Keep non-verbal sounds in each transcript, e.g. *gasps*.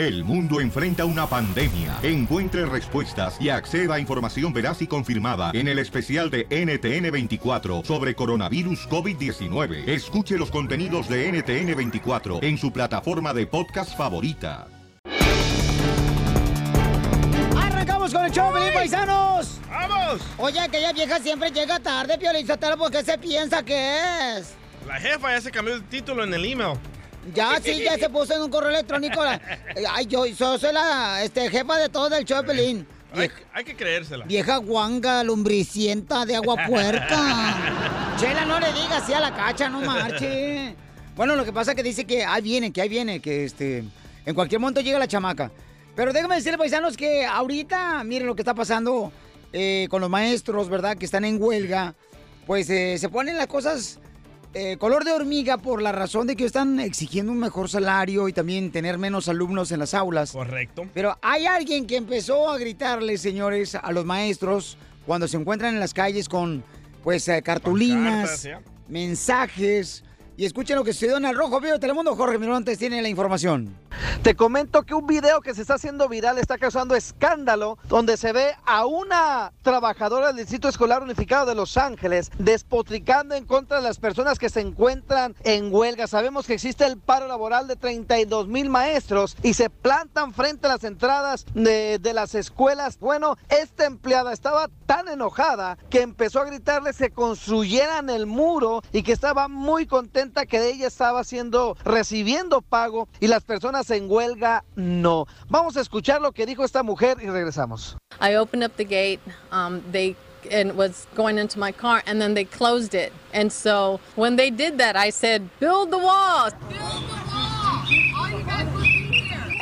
El mundo enfrenta una pandemia. Encuentre respuestas y acceda a información veraz y confirmada en el especial de NTN24 sobre coronavirus COVID-19. Escuche los contenidos de NTN24 en su plataforma de podcast favorita. ¡Arrancamos con el show, Pelín Paisanos! ¡Vamos! Oye, aquella vieja siempre llega tarde, Piolín Sotelo, ¿por qué se piensa que es? La jefa ya se cambió el título en el email. Ya, *laughs* sí, ya se puso en un correo electrónico. la- *laughs* Ay, yo, yo soy la este, jefa de todo del show, Pelín. Hay, hay que creérsela. Vieja guanga, lumbricienta de agua puerca. *laughs* Chela, no le digas así a la cacha, no marche. Bueno, lo que pasa es que dice que ahí viene, que ahí viene, que este, en cualquier momento llega la chamaca. Pero déjame decirle, paisanos, que ahorita, miren lo que está pasando eh, con los maestros, ¿verdad? Que están en huelga. Pues eh, se ponen las cosas eh, color de hormiga por la razón de que están exigiendo un mejor salario y también tener menos alumnos en las aulas. Correcto. Pero hay alguien que empezó a gritarle, señores, a los maestros cuando se encuentran en las calles con, pues, eh, cartulinas, mensajes. Y escuchen lo que sucedió en el Rojo Vivo de Telemundo. Jorge Mirontes tiene la información. Te comento que un video que se está haciendo viral está causando escándalo, donde se ve a una trabajadora del Distrito Escolar Unificado de Los Ángeles despotricando en contra de las personas que se encuentran en huelga. Sabemos que existe el paro laboral de 32 mil maestros y se plantan frente a las entradas de, de las escuelas. Bueno, esta empleada estaba tan enojada que empezó a gritarles que construyeran el muro y que estaba muy contenta que ella estaba haciendo, recibiendo pago y las personas en huelga no. Vamos a escuchar lo que dijo esta mujer y regresamos. I opened up the gate. Um, they and was going into my car, and then they closed it. And so when they did that, I said, "Build the wall."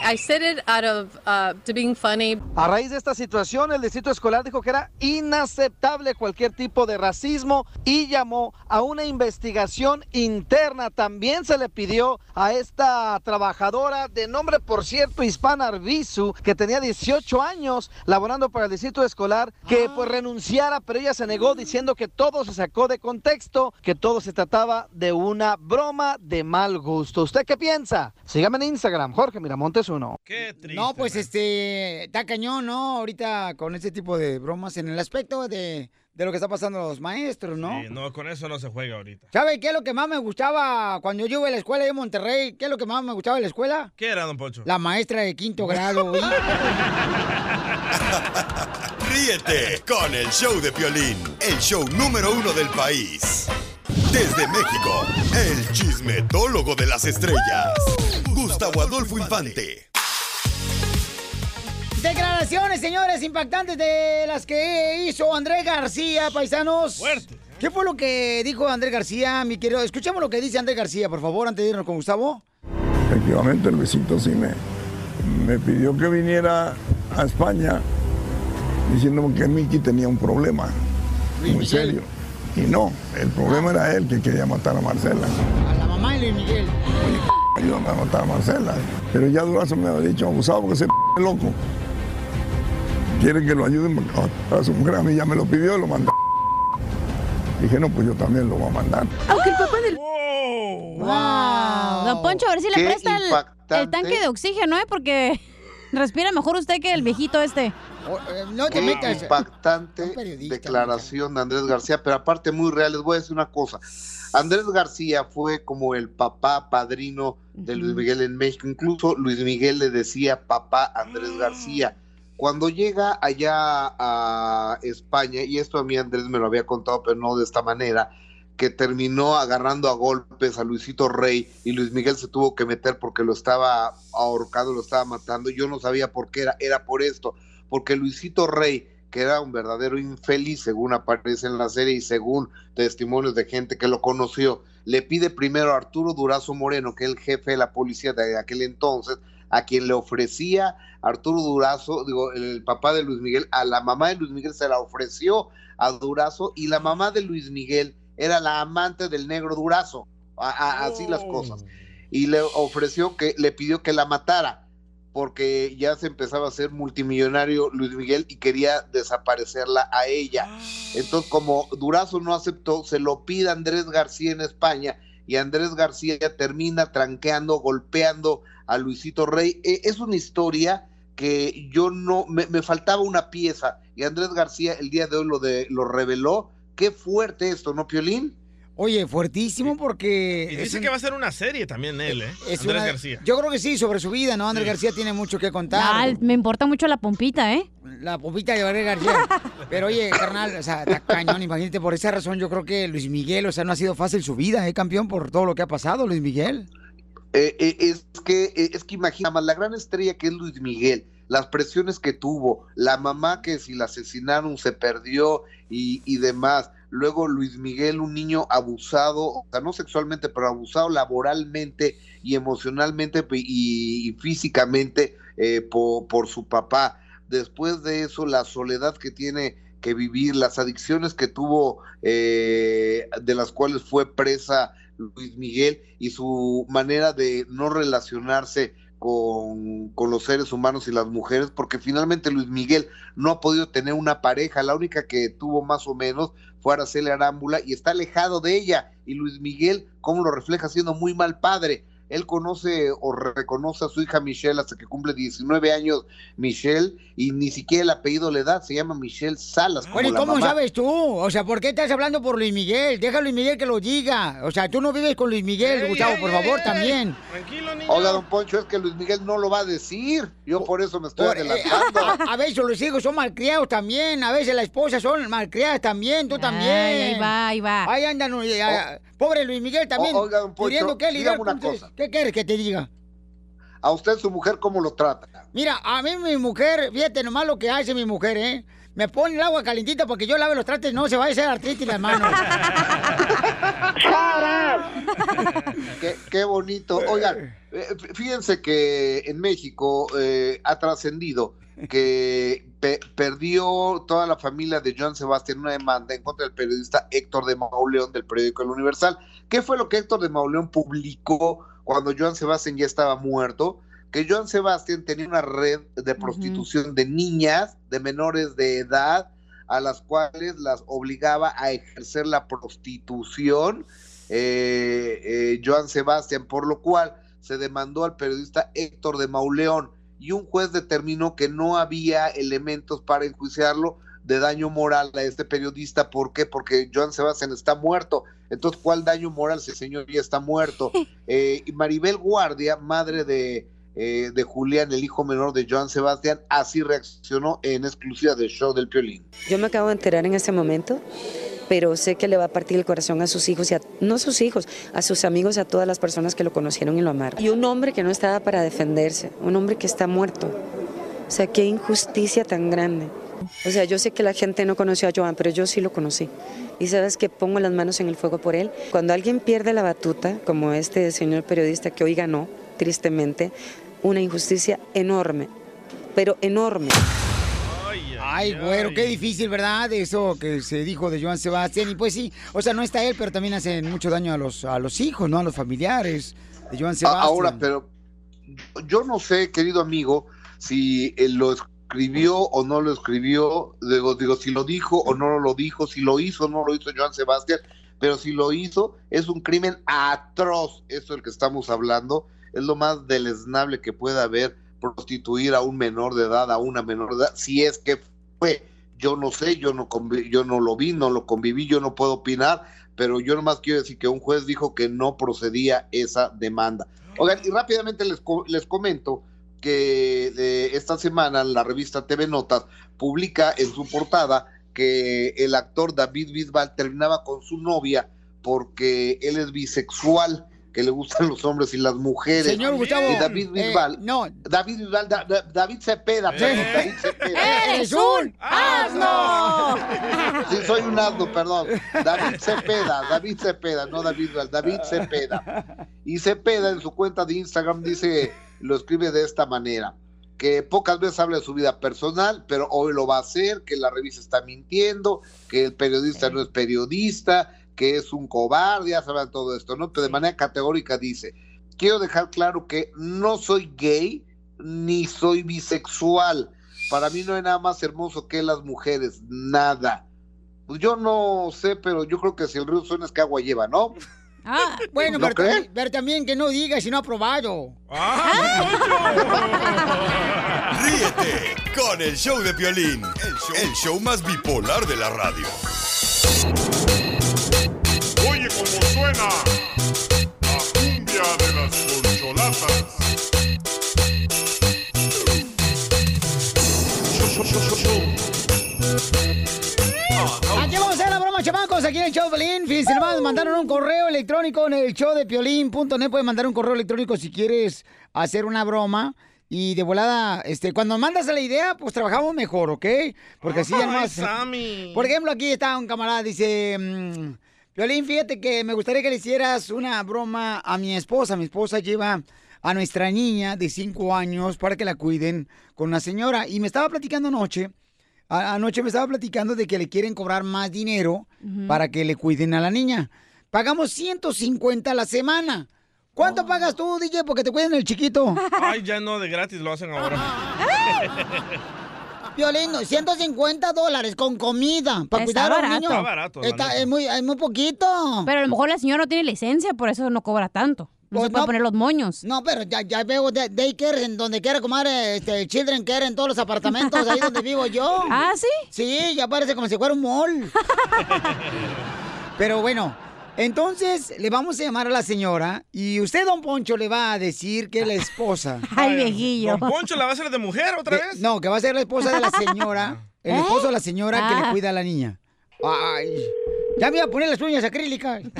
I said it out of uh, to being funny. A raíz de esta situación, el distrito escolar dijo que era inaceptable cualquier tipo de racismo y llamó a una investigación interna. También se le pidió a esta trabajadora de nombre, por cierto, hispana Arbizu, que tenía 18 años laborando para el distrito escolar, que pues renunciara, pero ella se negó diciendo que todo se sacó de contexto, que todo se trataba de una broma de mal gusto. ¿Usted qué piensa? Sígame en Instagram, Jorge Miramontes uno. Qué triste. No, pues este, está cañón, ¿no? Ahorita con este tipo de bromas en el aspecto de, de lo que está pasando a los maestros, ¿no? Sí, no, con eso no se juega ahorita. ¿Sabe qué es lo que más me gustaba cuando yo iba a la escuela de Monterrey? ¿Qué es lo que más me gustaba de la escuela? ¿Qué era, don Poncho? La maestra de quinto grado, güey. *laughs* Ríete con el show de Piolín, el show número uno del país. Desde México, el chismetólogo de las estrellas, Gustavo Adolfo Infante. Declaraciones, señores, impactantes de las que hizo Andrés García, paisanos. Fuerte. ¿Qué fue lo que dijo Andrés García, mi querido? Escuchemos lo que dice Andrés García, por favor, antes de irnos con Gustavo. Efectivamente, el besito sí me, me pidió que viniera a España diciéndome que Miki tenía un problema muy serio. Y no, el problema era él que quería matar a Marcela. A la mamá de Luis Miguel. Ayúdame a matar a Marcela. Pero ya Durazo me había dicho, abusado porque ese *laughs* p loco. Quiere que lo ayuden a matar a su mujer. A mí ya me lo pidió y lo mandó. Dije, no, pues yo también lo voy a mandar. Aunque el papá del... Wow. Don Poncho, a ver si le presta el, el tanque de oxígeno, ¿eh? Porque respira mejor usted que el viejito este. Oh, eh, no te Qué metas. impactante declaración de Andrés García, pero aparte muy real. Les voy a decir una cosa. Andrés García fue como el papá padrino de Luis Miguel en México. Incluso Luis Miguel le decía papá Andrés García. Cuando llega allá a España, y esto a mí Andrés me lo había contado, pero no de esta manera, que terminó agarrando a golpes a Luisito Rey y Luis Miguel se tuvo que meter porque lo estaba ahorcando, lo estaba matando. Yo no sabía por qué era, era por esto, porque Luisito Rey, que era un verdadero infeliz, según aparece en la serie y según testimonios de gente que lo conoció, le pide primero a Arturo Durazo Moreno, que es el jefe de la policía de aquel entonces, a quien le ofrecía Arturo Durazo, digo, el papá de Luis Miguel, a la mamá de Luis Miguel se la ofreció a Durazo y la mamá de Luis Miguel era la amante del negro Durazo, a- a- así las cosas. Y le ofreció que, le pidió que la matara, porque ya se empezaba a ser multimillonario Luis Miguel y quería desaparecerla a ella. Entonces, como Durazo no aceptó, se lo pide a Andrés García en España y Andrés García termina tranqueando, golpeando a Luisito Rey. Eh, es una historia que yo no, me, me, faltaba una pieza y Andrés García el día de hoy lo, de, lo reveló. Qué fuerte esto, ¿no, Piolín? Oye, fuertísimo porque... Y dice que va a ser una serie también él, ¿eh? Es Andrés una- García. Yo creo que sí, sobre su vida, ¿no? Andrés Sí. García tiene mucho que contar. Ah, me importa mucho la pompita, ¿eh? La popita de Andrés García. *laughs* Pero oye, carnal, o sea, está cañón, imagínate, por esa razón yo creo que Luis Miguel, o sea, no ha sido fácil su vida, ¿eh, campeón? Por todo lo que ha pasado, Luis Miguel. Eh, eh, es que eh, es que imagina más la gran estrella que es Luis Miguel, las presiones que tuvo, la mamá que si la asesinaron se perdió y, y demás. Luego Luis Miguel, un niño abusado, o sea, no sexualmente, pero abusado laboralmente y emocionalmente y, físicamente eh, po- por, su papá. Después de eso, la soledad que tiene que vivir, las adicciones que tuvo, eh, de las cuales fue presa Luis Miguel y su manera de no relacionarse con, con los seres humanos y las mujeres, porque finalmente Luis Miguel no ha podido tener una pareja, la única que tuvo más o menos fue Araceli Arámbula y está alejado de ella. Y Luis Miguel, ¿cómo lo refleja? Siendo muy mal padre. Él conoce o reconoce a su hija Michelle hasta que cumple 19 años Michelle y ni siquiera el apellido le da, se llama Michelle Salas. como Bueno, ¿y la cómo mamá. sabes tú? O sea, ¿por qué estás hablando por Luis Miguel? Deja a Luis Miguel que lo diga. O sea, tú no vives con Luis Miguel, Ey, Gustavo, ey, por ey, favor, ey. también. Tranquilo, niño. Oiga, don Poncho, es que Luis Miguel no lo va a decir. Yo por eso me estoy Por- eh, adelantando. a, *laughs* a veces los hijos son malcriados también, a veces las esposas son malcriadas también, tú también. Ay, ahí va, ahí va. Ahí andan, eh, pobre Luis Miguel también. O- oiga, don Poncho, que lidiar una cosa. ¿Qué quieres que te diga? A usted su mujer, ¿cómo lo trata? Mira, a mí mi mujer, fíjate nomás lo que hace mi mujer, ¿eh? Me pone el agua calentita porque yo lave los trastes, no se va a hacer artritis en las manos. *laughs* Qué, qué bonito. Oigan, eh, fíjense que en México eh, ha trascendido que pe- perdió toda la familia de Joan Sebastián una demanda en contra del periodista Héctor de Mauleón del periódico El Universal. ¿Qué fue lo que Héctor de Mauleón publicó cuando Joan Sebastián ya estaba muerto? Que Joan Sebastián tenía una red de prostitución de niñas, de menores de edad, a las cuales las obligaba a ejercer la prostitución eh, eh, Joan Sebastián, por lo cual se demandó al periodista Héctor de Mauleón y un juez determinó que no había elementos para enjuiciarlo de daño moral a este periodista. ¿Por qué? Porque Joan Sebastián está muerto. Entonces, ¿cuál daño moral si el señor ya está muerto? *laughs* Eh, y Maribel Guardia, madre de, eh, de Julián, el hijo menor de Joan Sebastián, así reaccionó en exclusiva del show del Piolín. Yo me acabo de enterar en este momento, pero sé que le va a partir el corazón a sus hijos y a, no a sus hijos, a sus amigos a todas las personas que lo conocieron y lo amaron. Y un hombre que no estaba para defenderse, un hombre que está muerto. O sea, qué injusticia tan grande. O sea, yo sé que la gente no conoció a Joan, pero yo sí lo conocí. Y sabes que pongo las manos en el fuego por él. Cuando alguien pierde la batuta, como este señor periodista que hoy ganó, tristemente, una injusticia enorme, pero enorme. Ay, güero, qué difícil, ¿verdad? Eso que se dijo de Joan Sebastián. Y pues sí, o sea, no está él, pero también hacen mucho daño a los, a los hijos, ¿no? A los familiares de Joan Sebastián. Ahora, pero yo no sé, querido amigo, si él lo escribió o no lo escribió, digo, digo, si lo dijo o no lo dijo, si lo hizo o no lo hizo Joan Sebastián, pero si lo hizo, es un crimen atroz, eso del que estamos hablando, es lo más deleznable que pueda haber prostituir a un menor de edad, a una menor de edad, si es que fue, yo no sé, yo no, yo no lo vi, no lo conviví, yo no puedo opinar, pero yo nomás quiero decir que un juez dijo que no procedía esa demanda. Oigan, y rápidamente les, les comento que eh, esta semana la revista TV Notas publica en su portada que el actor David Bisbal terminaba con su novia porque él es bisexual, que le gustan los hombres y las mujeres. Señor Gustavo, Y David eh, Bisbal, no. David Bisbal, Da- Da- David Cepeda, perdón, David Cepeda. *laughs* ¡Eres un asno! Sí, soy un asno, perdón. David Cepeda, David Cepeda, no David Bisbal, David Cepeda. Y Cepeda en su cuenta de Instagram dice, lo escribe de esta manera, que pocas veces habla de su vida personal, pero hoy lo va a hacer, que la revista está mintiendo, que el periodista no es periodista, que es un cobarde, ya saben todo esto, ¿no? Pero de manera categórica dice, quiero dejar claro que no soy gay ni soy bisexual. Para mí no hay nada más hermoso que las mujeres, nada. Pues yo no sé, pero yo creo que si el río suena es que agua lleva, ¿no? Bueno, ¿No pero, también, pero también que no diga si no ha probado. Ríete con el show de Piolín, el show, el show más bipolar de la radio. Suena la cumbia de las corcholatas. Aquí vamos a hacer la broma, chamacos, aquí en el show de Piolín. Fíjense, nomás mandaron un correo electrónico en el show de Piolín.net. Puedes mandar un correo electrónico si quieres hacer una broma. Y de volada, este, cuando mandas la idea, pues trabajamos mejor, ¿ok? Porque así ya más. Por ejemplo, aquí está un camarada, dice. mm, Piolín, fíjate que me gustaría que le hicieras una broma a mi esposa. Mi esposa lleva a nuestra niña de 5 años para que la cuiden con una señora. Y me estaba platicando anoche. a- Anoche me estaba platicando de que le quieren cobrar más dinero para que le cuiden a la niña. Pagamos 150 a la semana. ¿Cuánto pagas tú, DJ, porque te cuiden el chiquito? Ay, ya no, de gratis lo hacen ahora. *laughs* Violín, 150 dólares con comida para Está cuidar a un barato. niño. Está barato, Está- es, muy, es muy poquito. Pero a lo mejor la señora no tiene licencia, por eso no cobra tanto. No Pues se puede no. poner los moños. No, pero ya, ya veo de- daycare en donde quiera comer este, children care en todos los apartamentos ahí donde vivo yo. *laughs* ¿Ah, sí? Sí, ya parece como si fuera un mall. *laughs* pero bueno, entonces le vamos a llamar a la señora y usted, don Poncho, le va a decir que es la esposa. *laughs* Ay, viejillo. ¿Don Poncho la va a hacer de mujer otra De- vez? No, que va a ser la esposa de la señora. *laughs* El ¿Eh? esposo de la señora que Ah. le cuida a la niña. Ay, ya me iba a poner las uñas acrílicas. *laughs*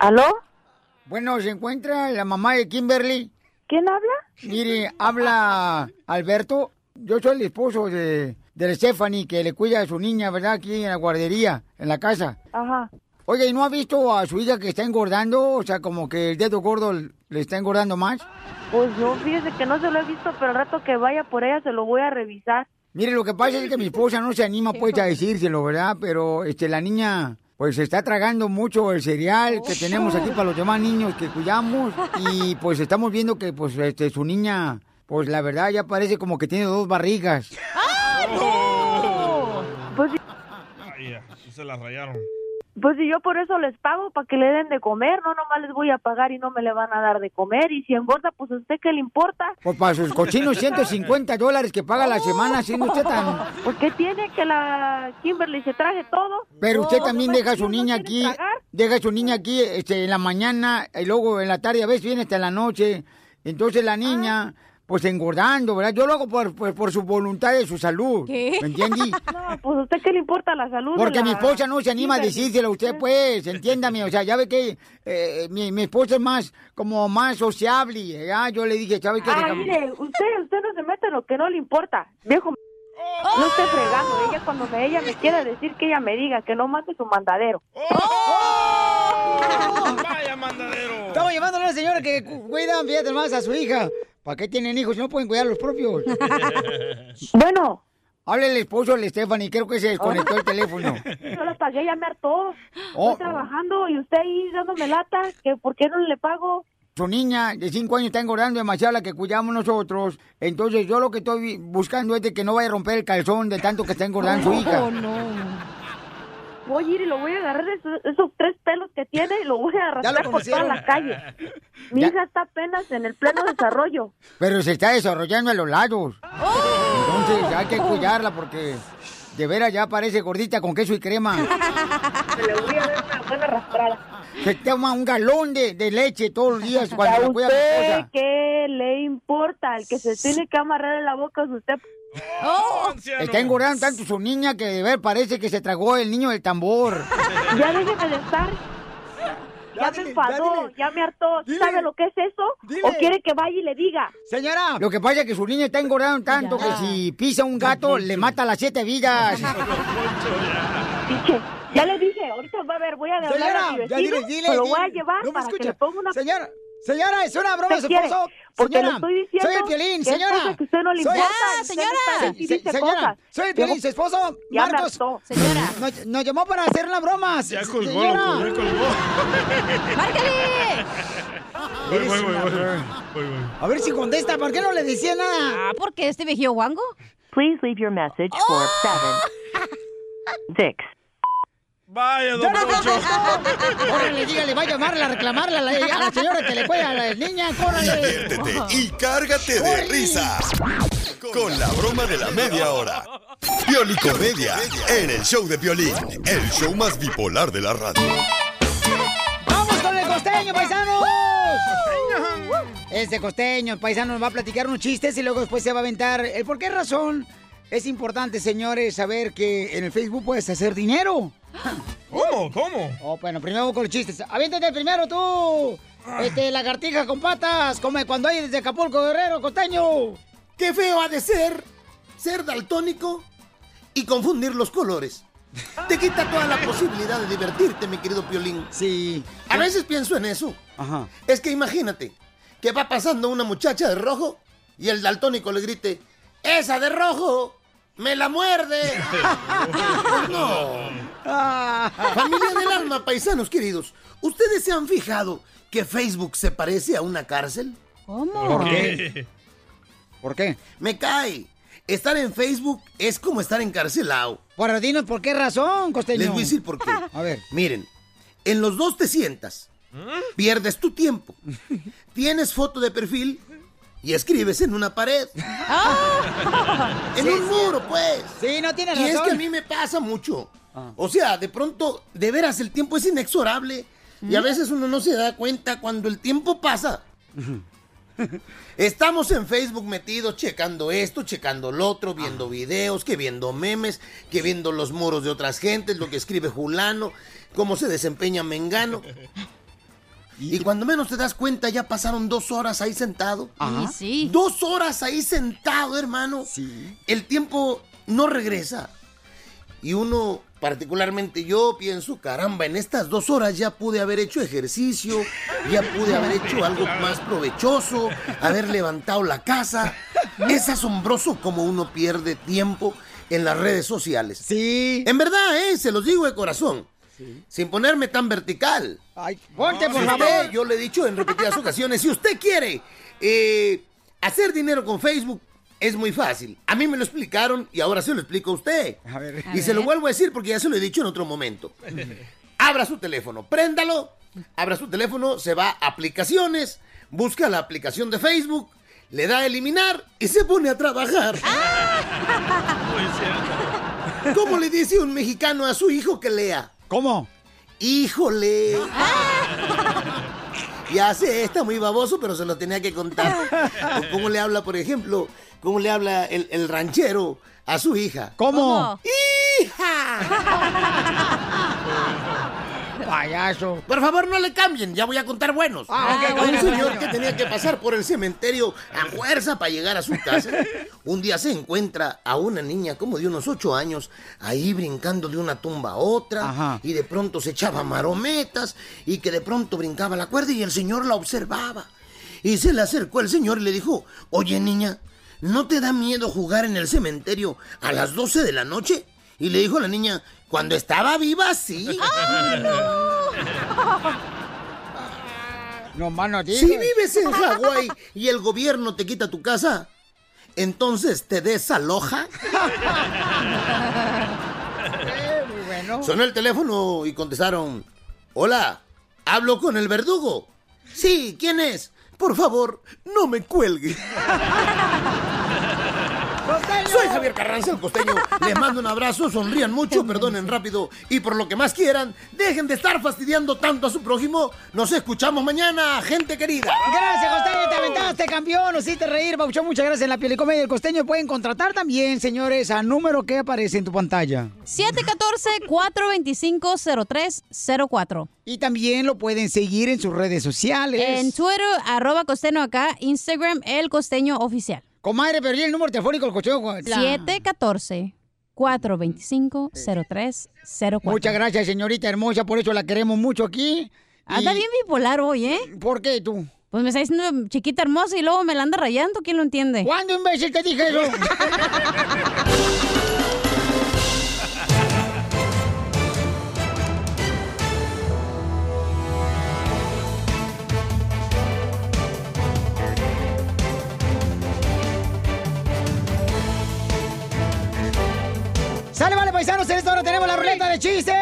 ¿Aló? Bueno, ¿se encuentra la mamá de Kimberly? ¿Quién habla? Mire, habla Alberto. Yo soy el esposo de, de Stephanie que le cuida a su niña, ¿verdad? Aquí en la guardería, en la casa. Ajá. Oye, ¿y no ha visto a su hija que está engordando? O sea, como que el dedo gordo le está engordando más. Pues no, fíjese que no se lo he visto, pero al rato que vaya por ella se lo voy a revisar. Mire, lo que pasa es que mi esposa no se anima pues a decírselo, ¿verdad? Pero este la niña pues está tragando mucho el cereal que tenemos aquí para los demás niños que cuidamos y pues estamos viendo que pues este su niña pues la verdad ya parece como que tiene dos barrigas. Pues, Ay, ya, se la rayaron. pues si yo por eso les pago, para que le den de comer, no nomás les voy a pagar y no me le van a dar de comer. Y si engorda, pues a usted qué le importa. Pues para sus cochinos 150 dólares que paga la semana, siendo usted tan... Pues que tiene que la Kimberly se traje todo. Pero usted No, también no, deja a su no niña aquí, tragar. deja a su niña aquí este, en la mañana y luego en la tarde, a veces viene hasta en la noche. Entonces la niña, pues engordando, ¿verdad? Yo lo hago por, por, por su voluntad de su salud. ¿Qué? ¿Me entiende? *laughs* No, pues a usted qué le importa la salud. Porque la mi esposa no se anima a decírselo a usted, pues, entiéndame. O sea, ya ve que eh, mi, mi esposa es más, como más sociable, ¿ya? Yo le dije, ¿sabe qué? Ah, mire, usted, usted no se mete en lo que no le importa. Viejo, no esté fregando. Ella cuando me, ella me quiere decir que ella me diga que no mate su mandadero. Vaya mandadero. Estamos llamando a una señora que cu- cuida, fíjate más, a su hija. ¿Para qué tienen hijos si no pueden cuidar a los propios? *laughs* bueno. Hable el esposo de Stephanie, creo que se desconectó el *laughs* teléfono. Yo la pagué, ya me hartó. Oh. Estoy trabajando y usted ahí dándome lata, que ¿por qué no le pago? Su niña de 5 años está engordando demasiado la que cuidamos nosotros. Entonces yo lo que estoy buscando es de que no vaya a romper el calzón de tanto que está engordando su hija. Voy a ir y lo voy a agarrar esos, esos tres pelos que tiene y lo voy a arrastrar por toda la calle. *laughs* Mi Ya. hija está apenas en el pleno desarrollo. Pero se está desarrollando a los lados. Entonces hay que cuidarla porque de veras ya parece gordita con queso y crema. *laughs* Le voy a dar una buena arrastrada. Se toma un galón de, de leche todos los días cuando ¿A la cuida mi usted esposa. qué le importa? El que se tiene que amarrar en la boca es usted. Está engordando tanto su niña que de ver parece que se tragó el niño del tambor. *laughs* Ya déjeme de estar. Ya, me enfadó, ya, me hartó. ¿Sabe lo que es eso? ¿O quiere que vaya y le diga? Señora. Lo que pasa es que su niña está engordando tanto que si pisa un gato le mata las siete vidas. Piche, ya le dije, ahorita va a ver, voy a hablar Señora, a mi ya dile, dile, lo voy a llevar No me para que escucha. le ponga una... Señora, señora, es una broma, ¿Usted su esposo. Porque Señora, le estoy diciendo soy el es señora. que usted no le Soy- importa, Ya, señora. Se- dice señora, cosas. soy el Piolín, Yo- su esposo, Ya me Marcos. Señora. Nos, nos llamó para hacer una broma. Ya colgó, señora. ya colgó. *laughs* ¡Márcale! Voy, voy, voy, voy, girl. voy, voy. A ver si contesta, ¿por qué no le decía nada? Ah, porque este viejo guango. Please leave your message for seven, six, Vaya, ¡Ya no contestó! Órale, dígale, va a llamarla, a reclamarla a la, a la señora que le cuida a las niñas, córrele. Diviértete y cárgate de risas con la broma de la media hora. Piolicomedia en el show de Piolín, el show más bipolar de la radio. ¡Vamos con el costeño, paisanos! Este costeño, el paisano, nos va a platicar unos chistes y luego después se va a aventar el por qué razón es importante, señores, saber que en el Facebook puedes hacer dinero. *gasps* ¿Cómo? ¿Cómo? Oh, bueno, primero con los chistes. Aviéntate primero tú. Este, lagartija con patas, como cuando hay desde Acapulco, Guerrero, costeño. Qué feo ha de ser ser daltónico y confundir los colores. Te quita toda la posibilidad de divertirte, mi querido Piolín. Sí. A veces pienso en eso. Ajá. Es que imagínate que va pasando una muchacha de rojo y el daltónico le grite, ¡Esa de rojo! ¡Me la muerde! Pues *laughs* no. Familia del alma, paisanos queridos, ¿ustedes se han fijado que Facebook se parece a una cárcel? ¿Cómo? ¿Por qué? ¿Por qué? Me cae. Estar en Facebook es como estar encarcelado. Bueno, dinos por qué razón, costeño. Les voy a decir por qué. *laughs* A ver. Miren, en los dos te sientas, pierdes tu tiempo, *laughs* tienes foto de perfil y escribes en una pared. en Sí, un muro, pues. Sí, no tienes Y es razón. que a mí me pasa mucho. O sea, de pronto, de veras, el tiempo es inexorable. Y a veces uno no se da cuenta cuando el tiempo pasa. *laughs* Estamos en Facebook metidos checando esto, checando lo otro, viendo videos, que viendo memes, que viendo los muros de otras gentes, lo que escribe Julano, cómo se desempeña Mengano. *laughs* Y cuando menos te das cuenta, ya pasaron dos horas ahí sentado. Ajá. Sí. Dos horas ahí sentado, hermano. El tiempo no regresa. Y uno, particularmente yo, pienso, caramba, en estas dos horas ya pude haber hecho ejercicio, ya pude haber hecho algo más provechoso, haber levantado la casa. Es asombroso como uno pierde tiempo en las redes sociales. Sí. En verdad, ¿eh? Se los digo de corazón. Sin ponerme tan vertical. Ay, ponte, por favor. usted, yo le he dicho en repetidas ocasiones, si usted quiere eh, hacer dinero con Facebook, es muy fácil. A mí me lo explicaron y ahora se lo explico a usted. A ver. Y se lo vuelvo a decir porque ya se lo he dicho en otro momento. *laughs* Abra su teléfono, préndalo, abra su teléfono, se va a aplicaciones, busca la aplicación de Facebook, le da a eliminar y se pone a trabajar. *laughs* ¿Cómo le dice un mexicano a su hijo que lea? ¿Cómo? ¡Híjole! *laughs* Ya sé, está muy baboso, pero se lo tenía que contar. ¿Cómo le habla, por ejemplo, cómo le habla el, el ranchero a su hija? ¿Cómo? ¡Hija! Payaso. Por favor, no le cambien, ya voy a contar buenos. Ah, ok, un bueno, señor bueno. que tenía que pasar por el cementerio a fuerza para llegar a su casa. Un día se encuentra a una niña como de unos ocho años ahí brincando de una tumba a otra Ajá. y de pronto se echaba marometas y que de pronto brincaba la cuerda y el señor la observaba. Y se le acercó el señor y le dijo, oye niña, ¿no te da miedo jugar en el cementerio a las 12 de la noche? Y le dijo la niña, cuando estaba viva, sí. *laughs* *laughs* No más no digas. Si vives en Hawái y el gobierno te quita tu casa, entonces te desaloja. Eh, muy bueno. Sonó el teléfono y contestaron, hola, hablo con el verdugo. Sí, ¿quién es? Por favor, no me cuelgue. *laughs* Soy Javier Carranza, el costeño. Les mando un abrazo, sonrían mucho, perdonen rápido y por lo que más quieran, dejen de estar fastidiando tanto a su prójimo. Nos escuchamos mañana, gente querida. Gracias, Costeño, te aventaste, campeón, nos hiciste reír, Pauchón, muchas gracias en la piel y comedia del Costeño. Pueden contratar también, señores, al número que aparece en tu pantalla. 714-425-0304. Y también lo pueden seguir en sus redes sociales. En Twitter, arroba costeño acá, Instagram, el costeño oficial. Comadre, pero ¿y el número telefónico del Costeño? 714-425-0304. Muchas gracias, señorita hermosa, por eso la queremos mucho aquí. Anda Y- bien bipolar hoy, ¿eh? ¿Por qué tú? Pues me está diciendo chiquita hermosa y luego me la anda rayando, ¿quién lo entiende? ¿Cuándo, imbécil, te dije eso? *laughs* Sale, vale, paisanos, en esta hora tenemos la ruleta de chistes.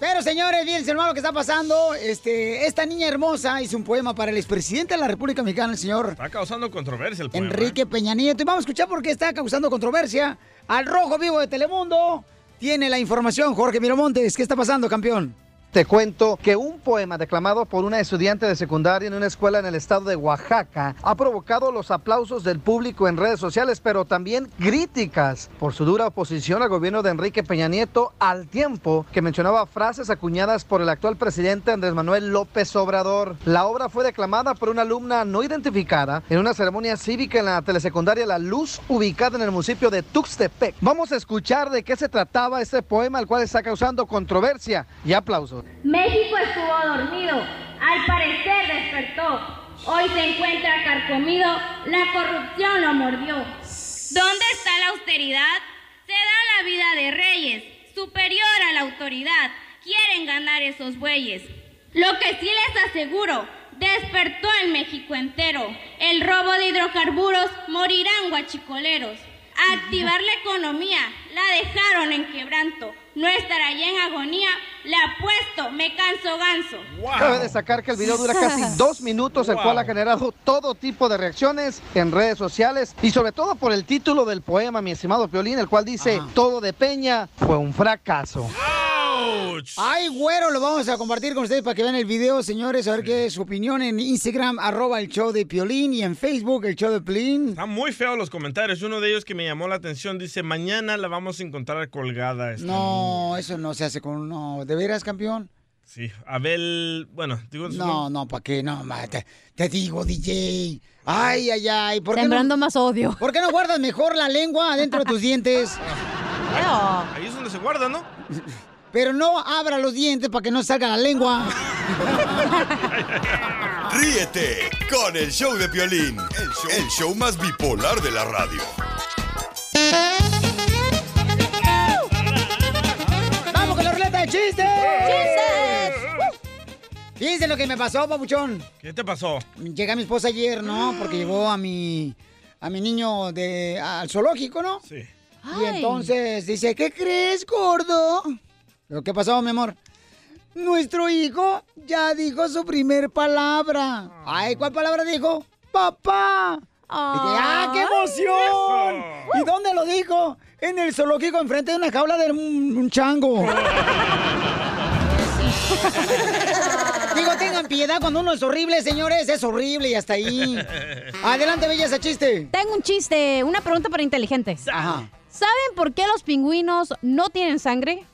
Pero señores, fíjense hermano lo que está pasando. Este, esta niña hermosa hizo un poema para el expresidente de la República Mexicana, el señor Está causando controversia el poema. Enrique Peña Nieto. Y vamos a escuchar por qué está causando controversia. Al rojo vivo de Telemundo tiene la información, Jorge Miramontes. ¿Qué está pasando, campeón? Te cuento que un poema declamado por una estudiante de secundaria en una escuela en el estado de Oaxaca ha provocado los aplausos del público en redes sociales, pero también críticas por su dura oposición al gobierno de Enrique Peña Nieto al tiempo que mencionaba frases acuñadas por el actual presidente Andrés Manuel López Obrador. La obra fue declamada por una alumna no identificada en una ceremonia cívica en la telesecundaria La Luz, ubicada en el municipio de Tuxtepec. Vamos a escuchar de qué se trataba este poema, el cual está causando controversia y aplausos. México estuvo dormido, al parecer despertó. Hoy se encuentra carcomido, la corrupción lo mordió. ¿Dónde está la austeridad? Se da la vida de reyes, superior a la autoridad. Quieren ganar esos bueyes. Lo que sí les aseguro, despertó el México entero. El robo de hidrocarburos morirán guachicoleros. Activar la economía, la dejaron en quebranto. No estará ya en agonía, le apuesto, me canso ganso. Cabe destacar que el video dura casi *laughs* dos minutos, el Wow. cual ha generado todo tipo de reacciones en redes sociales y sobre todo por el título del poema, mi estimado Piolín, el cual dice, todo de Peña fue un fracaso. Ay, güero, lo vamos a compartir con ustedes para que vean el video, señores, a ver qué es su opinión en Instagram, arroba el show de Piolín, y en Facebook, el show de Piolín. Están muy feos los comentarios. Uno de ellos que me llamó la atención dice, mañana la vamos a encontrar colgada. esta No, eso no se hace con... No, ¿de veras, campeón? Sí, Abel, bueno, digo su No, nombre. no, ¿para qué? No, ma, te, te digo, DJ. Ay, ay, ay. ¿por qué Sembrando no, más odio. ¿Por qué no guardas mejor la lengua adentro de tus dientes? *laughs* Ahí es donde se guarda, ¿no? *laughs* Pero no abra los dientes para que no salga la lengua. *laughs* Ríete con el show de Piolín, el show, el show más bipolar de la radio. ¡Vamos con la ruleta de chistes! ¡Chistes! Fíjense lo que me pasó, papuchón. ¿Qué te pasó? Llega mi esposa ayer, ¿no? Porque llevó a mi a mi niño de al zoológico, ¿no? Sí. Y entonces dice, ¿qué crees, gordo? ¿Pero qué pasó, mi amor? Nuestro hijo ya dijo su primer palabra. Ay, ¿cuál palabra dijo? ¡Papá! Dije, ¡ah, qué emoción! ¿Y dónde lo dijo? En el zoológico, enfrente de una jaula de un, un chango. *laughs* Digo, tengan piedad cuando uno es horrible, señores. Es horrible y hasta ahí. Adelante, belleza, chiste. Tengo un chiste, una pregunta para inteligentes. Ajá. ¿Saben por qué los pingüinos no tienen sangre?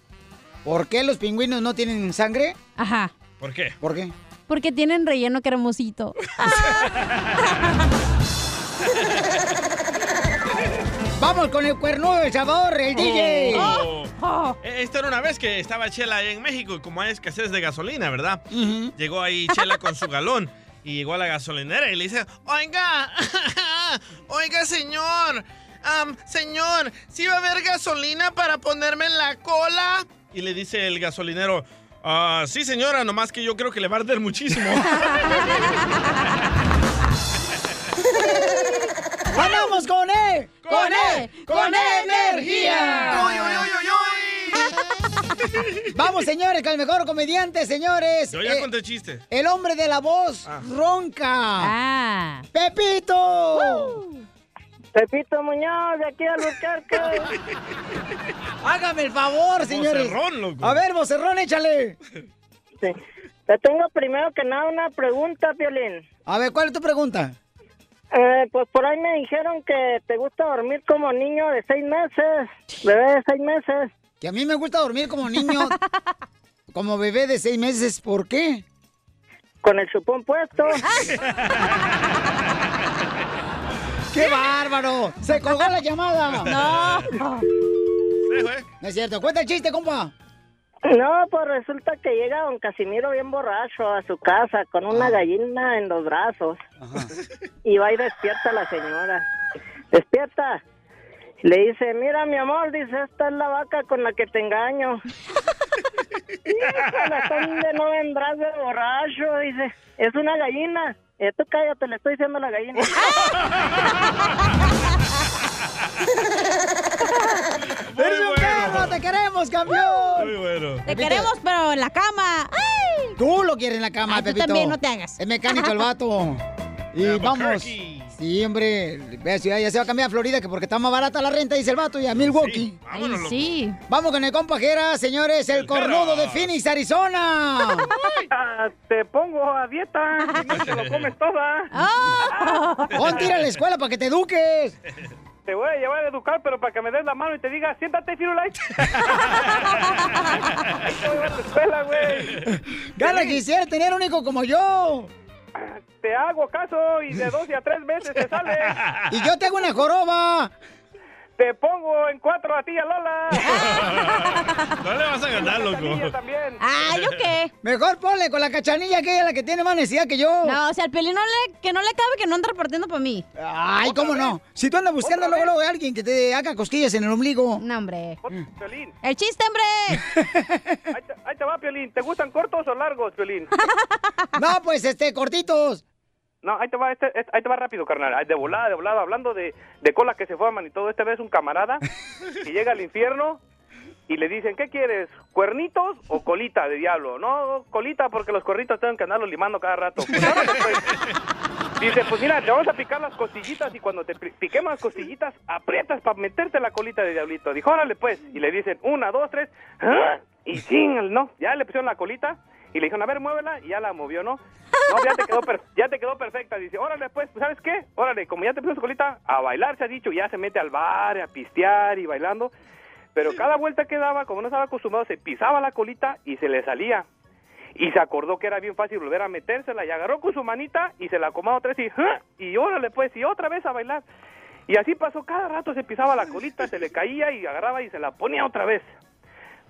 ¿Por qué los pingüinos no tienen sangre? Ajá. ¿Por qué? ¿Por qué? Porque tienen relleno cremosito. *laughs* Vamos con el cuerno del sabor, el DJ. Oh. Eh, Esta era una vez que estaba Chela ahí en México y como hay escasez de gasolina, ¿verdad? Llegó ahí Chela con su galón y llegó a la gasolinera y le dice, oiga, *laughs* oiga señor, señor, ¿sí va a haber gasolina para ponerme en la cola? Y le dice el gasolinero, "Ah, sí señora, nomás que yo creo que le va a arder muchísimo. *laughs* ¡Vamos con E! ¡Con E! ¡Con energía! ¡Uy, *laughs* Vamos, señores, con el mejor comediante, señores. Yo ya Eh, conté chiste. el hombre de la voz ronca. Ah. ¡Pepito! Pepito Muñoz, de aquí al Burquerque. *laughs* Hágame el favor, señores. Vocerrón, loco. A ver, vocerrón, échale. Sí. Te tengo primero que nada una pregunta, Piolín. A ver, ¿cuál es tu pregunta? Eh, pues por ahí me dijeron que te gusta dormir como niño de seis meses, bebé de seis meses. Que a mí me gusta dormir como niño, *laughs* como bebé de seis meses. ¿Por qué? Con el chupón puesto. *laughs* ¡Qué bárbaro! ¡Se colgó la llamada! No. No es cierto. Cuenta el chiste, compa. No, pues resulta que llega don Casimiro bien borracho a su casa con una gallina en los brazos. Y va y despierta a la señora. Despierta. Le dice, mira mi amor, dice, esta es la vaca con la que te engaño. *laughs* Híjole, ¿dónde no vendrás de borracho? Dice, es una gallina. Eh, tú cállate, le estoy diciendo a la gallina. ¡Eres un perro! ¡Te queremos, campeón! Muy bueno. Te queremos, pero en la cama. ¡Ay! Tú lo quieres en la cama, Ay, tú Pepito. también, no te hagas. Es mecánico el vato. Y vamos. Sí, hombre. Ve, Ya, ya se va a cambiar a Florida que porque está más barata la renta, dice el vato, y a Milwaukee. Ay, sí. Vamos con el compa Jera, señores, el cornudo de Phoenix, Arizona. *laughs* Ah, Te pongo a dieta y no te lo comes toda. Ponte a ir a la escuela para que te eduques. Te voy a llevar a educar, pero para que me des la mano y te diga, siéntate, Firulais. *laughs* Te voy a llevar a la escuela, güey. Gana quisiera tener un hijo como yo. Te hago caso y de dos a tres meses te sale. *laughs* Y yo tengo una joroba. Te pongo en cuatro a ti y a Lola. *laughs* No le vas a ganar, loco. también. Ah, ¿yo qué? Mejor ponle con la cachanilla que ella la que tiene más necesidad que yo. No, o sea, el pelín no le, que no le cabe que no anda repartiendo para mí. Ay, ¿cómo no? Si tú andas buscando luego, luego a alguien que te haga cosquillas en el ombligo. No, hombre. Piolín, El chiste, hombre. *laughs* ahí te, ahí te va, Piolín. ¿Te gustan cortos o largos, Piolín? *laughs* No, pues este, cortitos. No, ahí te va, este, este- ahí te va rápido, carnal. De volada, de volada, hablando de, de colas que se forman y todo. Esta vez un camarada que llega al infierno y le dicen, ¿qué quieres? ¿Cuernitos o colita de diablo? No, colita porque los cuernitos tienen que andarlos limando cada rato. Pues, pues. *laughs* Dice, pues mira, te vamos a picar las costillitas y cuando te pi- piquemos las costillitas, aprietas para meterte la colita de diablito. Dijo, órale pues. Y le dicen, una, dos, tres. ¡ah! Y sin, no. Ya le pusieron la colita y le dijeron, a ver, muévela. Y ya la movió, ¿no? No, ya te quedó, per- ya te quedó perfecta. Dice, órale pues, ¿sabes qué? Órale, como ya te puso colita, a bailar se ha dicho. Ya se mete al bar, a pistear y bailando. Pero cada vuelta que daba, como no estaba acostumbrado, se pisaba la colita y se le salía. Y se acordó que era bien fácil volver a metérsela y agarró con su manita y se la acomodó otra vez y, ¡ah! y órale pues, y otra vez a bailar. Y así pasó, cada rato se pisaba la colita, se le caía y agarraba y se la ponía otra vez.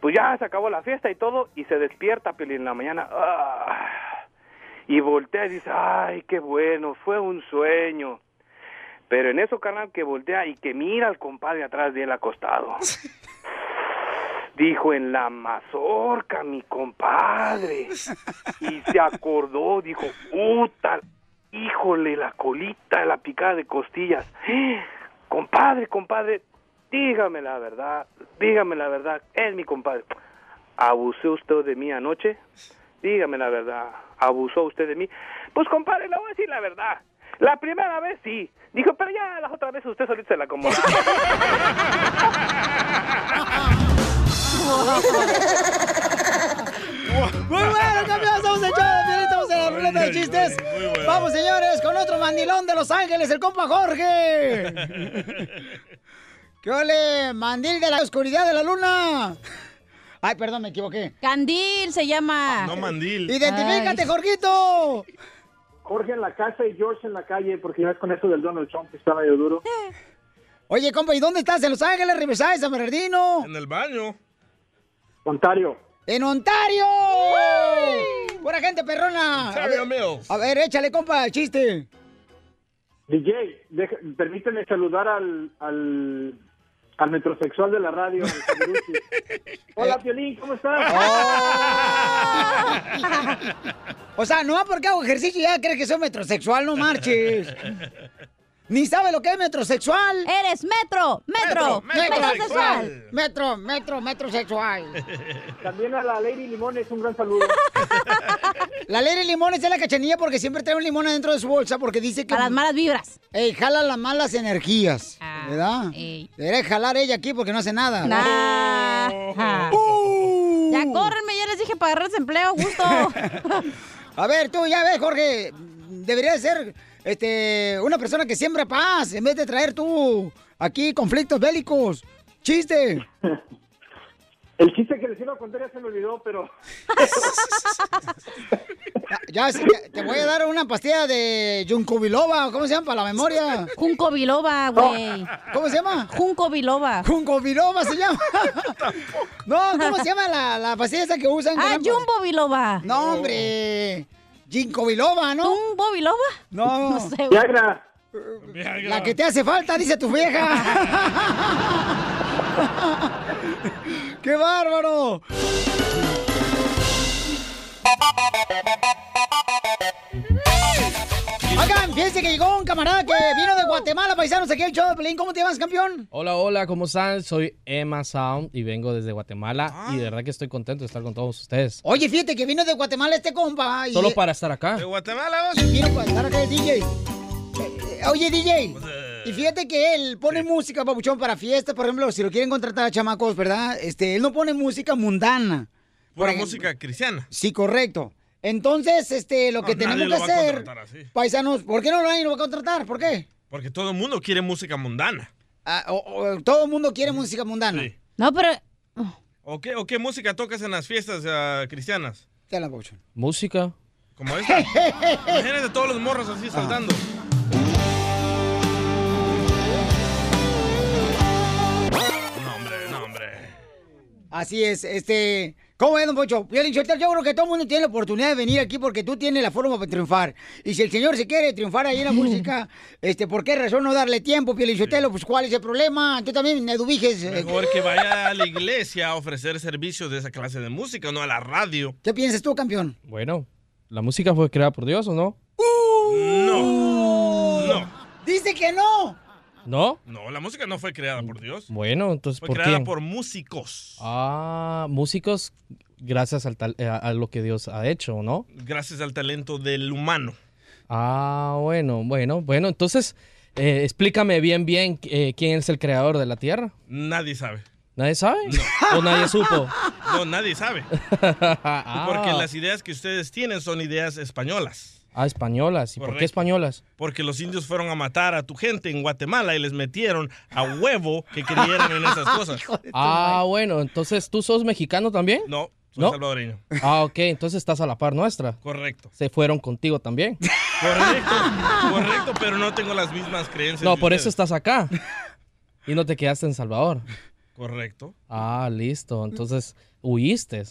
Pues ya se acabó la fiesta y todo y se despierta Piolín, en la mañana. ¡ah! Y voltea y dice, ay, qué bueno, fue un sueño. Pero en eso, carnal, que voltea y que mira al compadre atrás de él acostado. *laughs* Dijo, en la mazorca, mi compadre. Y se acordó, dijo, puta, híjole, la colita, la picada de costillas. Compadre, compadre, dígame la verdad, dígame la verdad, es mi compadre. ¿Abusó usted de mí anoche? Dígame la verdad, ¿abusó usted de mí? Pues compadre, le voy a decir la verdad. La primera vez sí. Dijo, pero ya las otras veces usted solito se la acomodó. Muy bueno, campeón, estamos en show estamos en la ruleta de chistes. Vamos, señores, con otro mandilón de Los Ángeles, el compa Jorge. *laughs* ¿Qué ole? Mandil de la oscuridad de la luna. *laughs* Ay, perdón, me equivoqué. Candil se llama. No mandil. Identifícate, Ay. Jorgito. Jorge en la casa y George en la calle, porque ya ves con eso del Donald Trump que está medio duro. Oye, compa, ¿y dónde estás? ¿En Los Ángeles, Riverside, San Bernardino? En el baño. Ontario. ¡En Ontario! ¡Pura gente perrona! A ver, a ver, échale, compa, el chiste. DJ, deja- permíteme saludar al, al, al metrosexual de la radio. *laughs* Hola, Piolín, ¿cómo estás? *laughs* O sea, no porque hago ejercicio ya crees que soy metrosexual, no marches. *laughs* Ni sabe lo que es metrosexual. Eres metro, metro, metrosexual. Metro, metro, metrosexual. *laughs* También a la Lady Limones, un gran saludo. *laughs* La ley de limones es la cachanilla porque siempre trae un limón adentro de su bolsa porque dice que... Para las malas vibras. Ey, jala las malas energías, Ah, ¿verdad? ey. Debería jalar ella aquí porque no hace nada. Nah. Uh. Ya córrenme, ya les dije para agarrar empleo, gusto. *laughs* A ver, tú ya ves, Jorge, debería de ser este, una persona que siembra paz en vez de traer tú aquí conflictos bélicos. ¡Chiste! *laughs* El chiste que les iba a contar ya se me olvidó, pero... *laughs* Ya, ya, te voy a dar una pastilla de Junco Biloba, ¿cómo se llama? Para la memoria. Junco biloba, güey. ¿Cómo se llama? Junco biloba. Junco Biloba se llama. *laughs* No, ¿cómo se llama la, la pastilla esa que usan? Ah, Jumbo biloba. No, hombre. Ginkgo biloba, ¿no? ¿Jumbo biloba? No. *laughs* No sé. Viagra. La que te hace falta, dice tu vieja. *laughs* ¡Qué bárbaro! Oigan, fíjense que llegó un camarada que vino de Guatemala, paisanos, aquí el show de Pelín. ¿Cómo te llamas, campeón? Hola, hola, ¿cómo están? Soy Emma Sound y vengo desde Guatemala y de verdad que estoy contento de estar con todos ustedes. Oye, fíjate que vino de Guatemala este compa. y- Solo para estar acá. ¿De Guatemala vos? Vino para estar acá el DJ. Eh, eh, Oye, DJ. Y fíjate que él pone música, papuchón, para fiestas, por ejemplo, si lo quieren contratar a chamacos, ¿verdad? Este, él no pone música mundana. Pura música cristiana. Sí, correcto. Entonces, este, lo que No, tenemos que hacer, paisanos, ¿por qué no lo nadie lo va a contratar? ¿Por qué? Porque todo el mundo quiere música mundana. Ah, o- o- todo el mundo quiere música mundana. No, pero... ¿O qué, o qué música tocas en las fiestas ah, cristianas? Te la papuchón. Música. Como esta. *laughs* Imagínate todos los morros así saltando. No, hombre, no, hombre. Así es, este... ¿Cómo es, don Pocho? Sotelo, yo creo que todo el mundo tiene la oportunidad de venir aquí porque tú tienes la forma para triunfar. Y si el señor se quiere triunfar ahí en la *laughs* música, este, ¿por qué razón no darle tiempo, Piolín Sotelo? Pues, ¿cuál es el problema? Tú también, edubiges. eh, Mejor que vaya a la *laughs* iglesia a ofrecer servicios de esa clase de música, no a la radio. ¿Qué piensas tú, campeón? Bueno, la música fue creada por Dios, ¿o no? No. No. Dice que no. ¿No? No, la música no fue creada por Dios. Bueno, entonces, Fue ¿por creada quién? por músicos. Ah, músicos gracias al tal- eh, a, a lo que Dios ha hecho, ¿no? Gracias al talento del humano. Ah, bueno, bueno, bueno, entonces eh, explícame bien, bien eh, quién es el creador de la Tierra. Nadie sabe. ¿Nadie sabe? ¿O nadie supo? No, nadie sabe. *laughs* Ah. Porque las ideas que ustedes tienen son ideas españolas. Ah, españolas. ¿Y por qué españolas? Porque los indios fueron a matar a tu gente en Guatemala y les metieron a huevo que creyeran en esas *laughs* cosas. Ah, bueno, entonces tú sos mexicano también. No, soy ¿No? salvadoreño. Ah, ok, entonces estás a la par nuestra. Correcto. Se fueron contigo también. *laughs* Correcto, correcto, pero no tengo las mismas creencias. No, por eso estás acá. Y no te quedaste en Salvador. Correcto, Ah, listo. Entonces, huiste.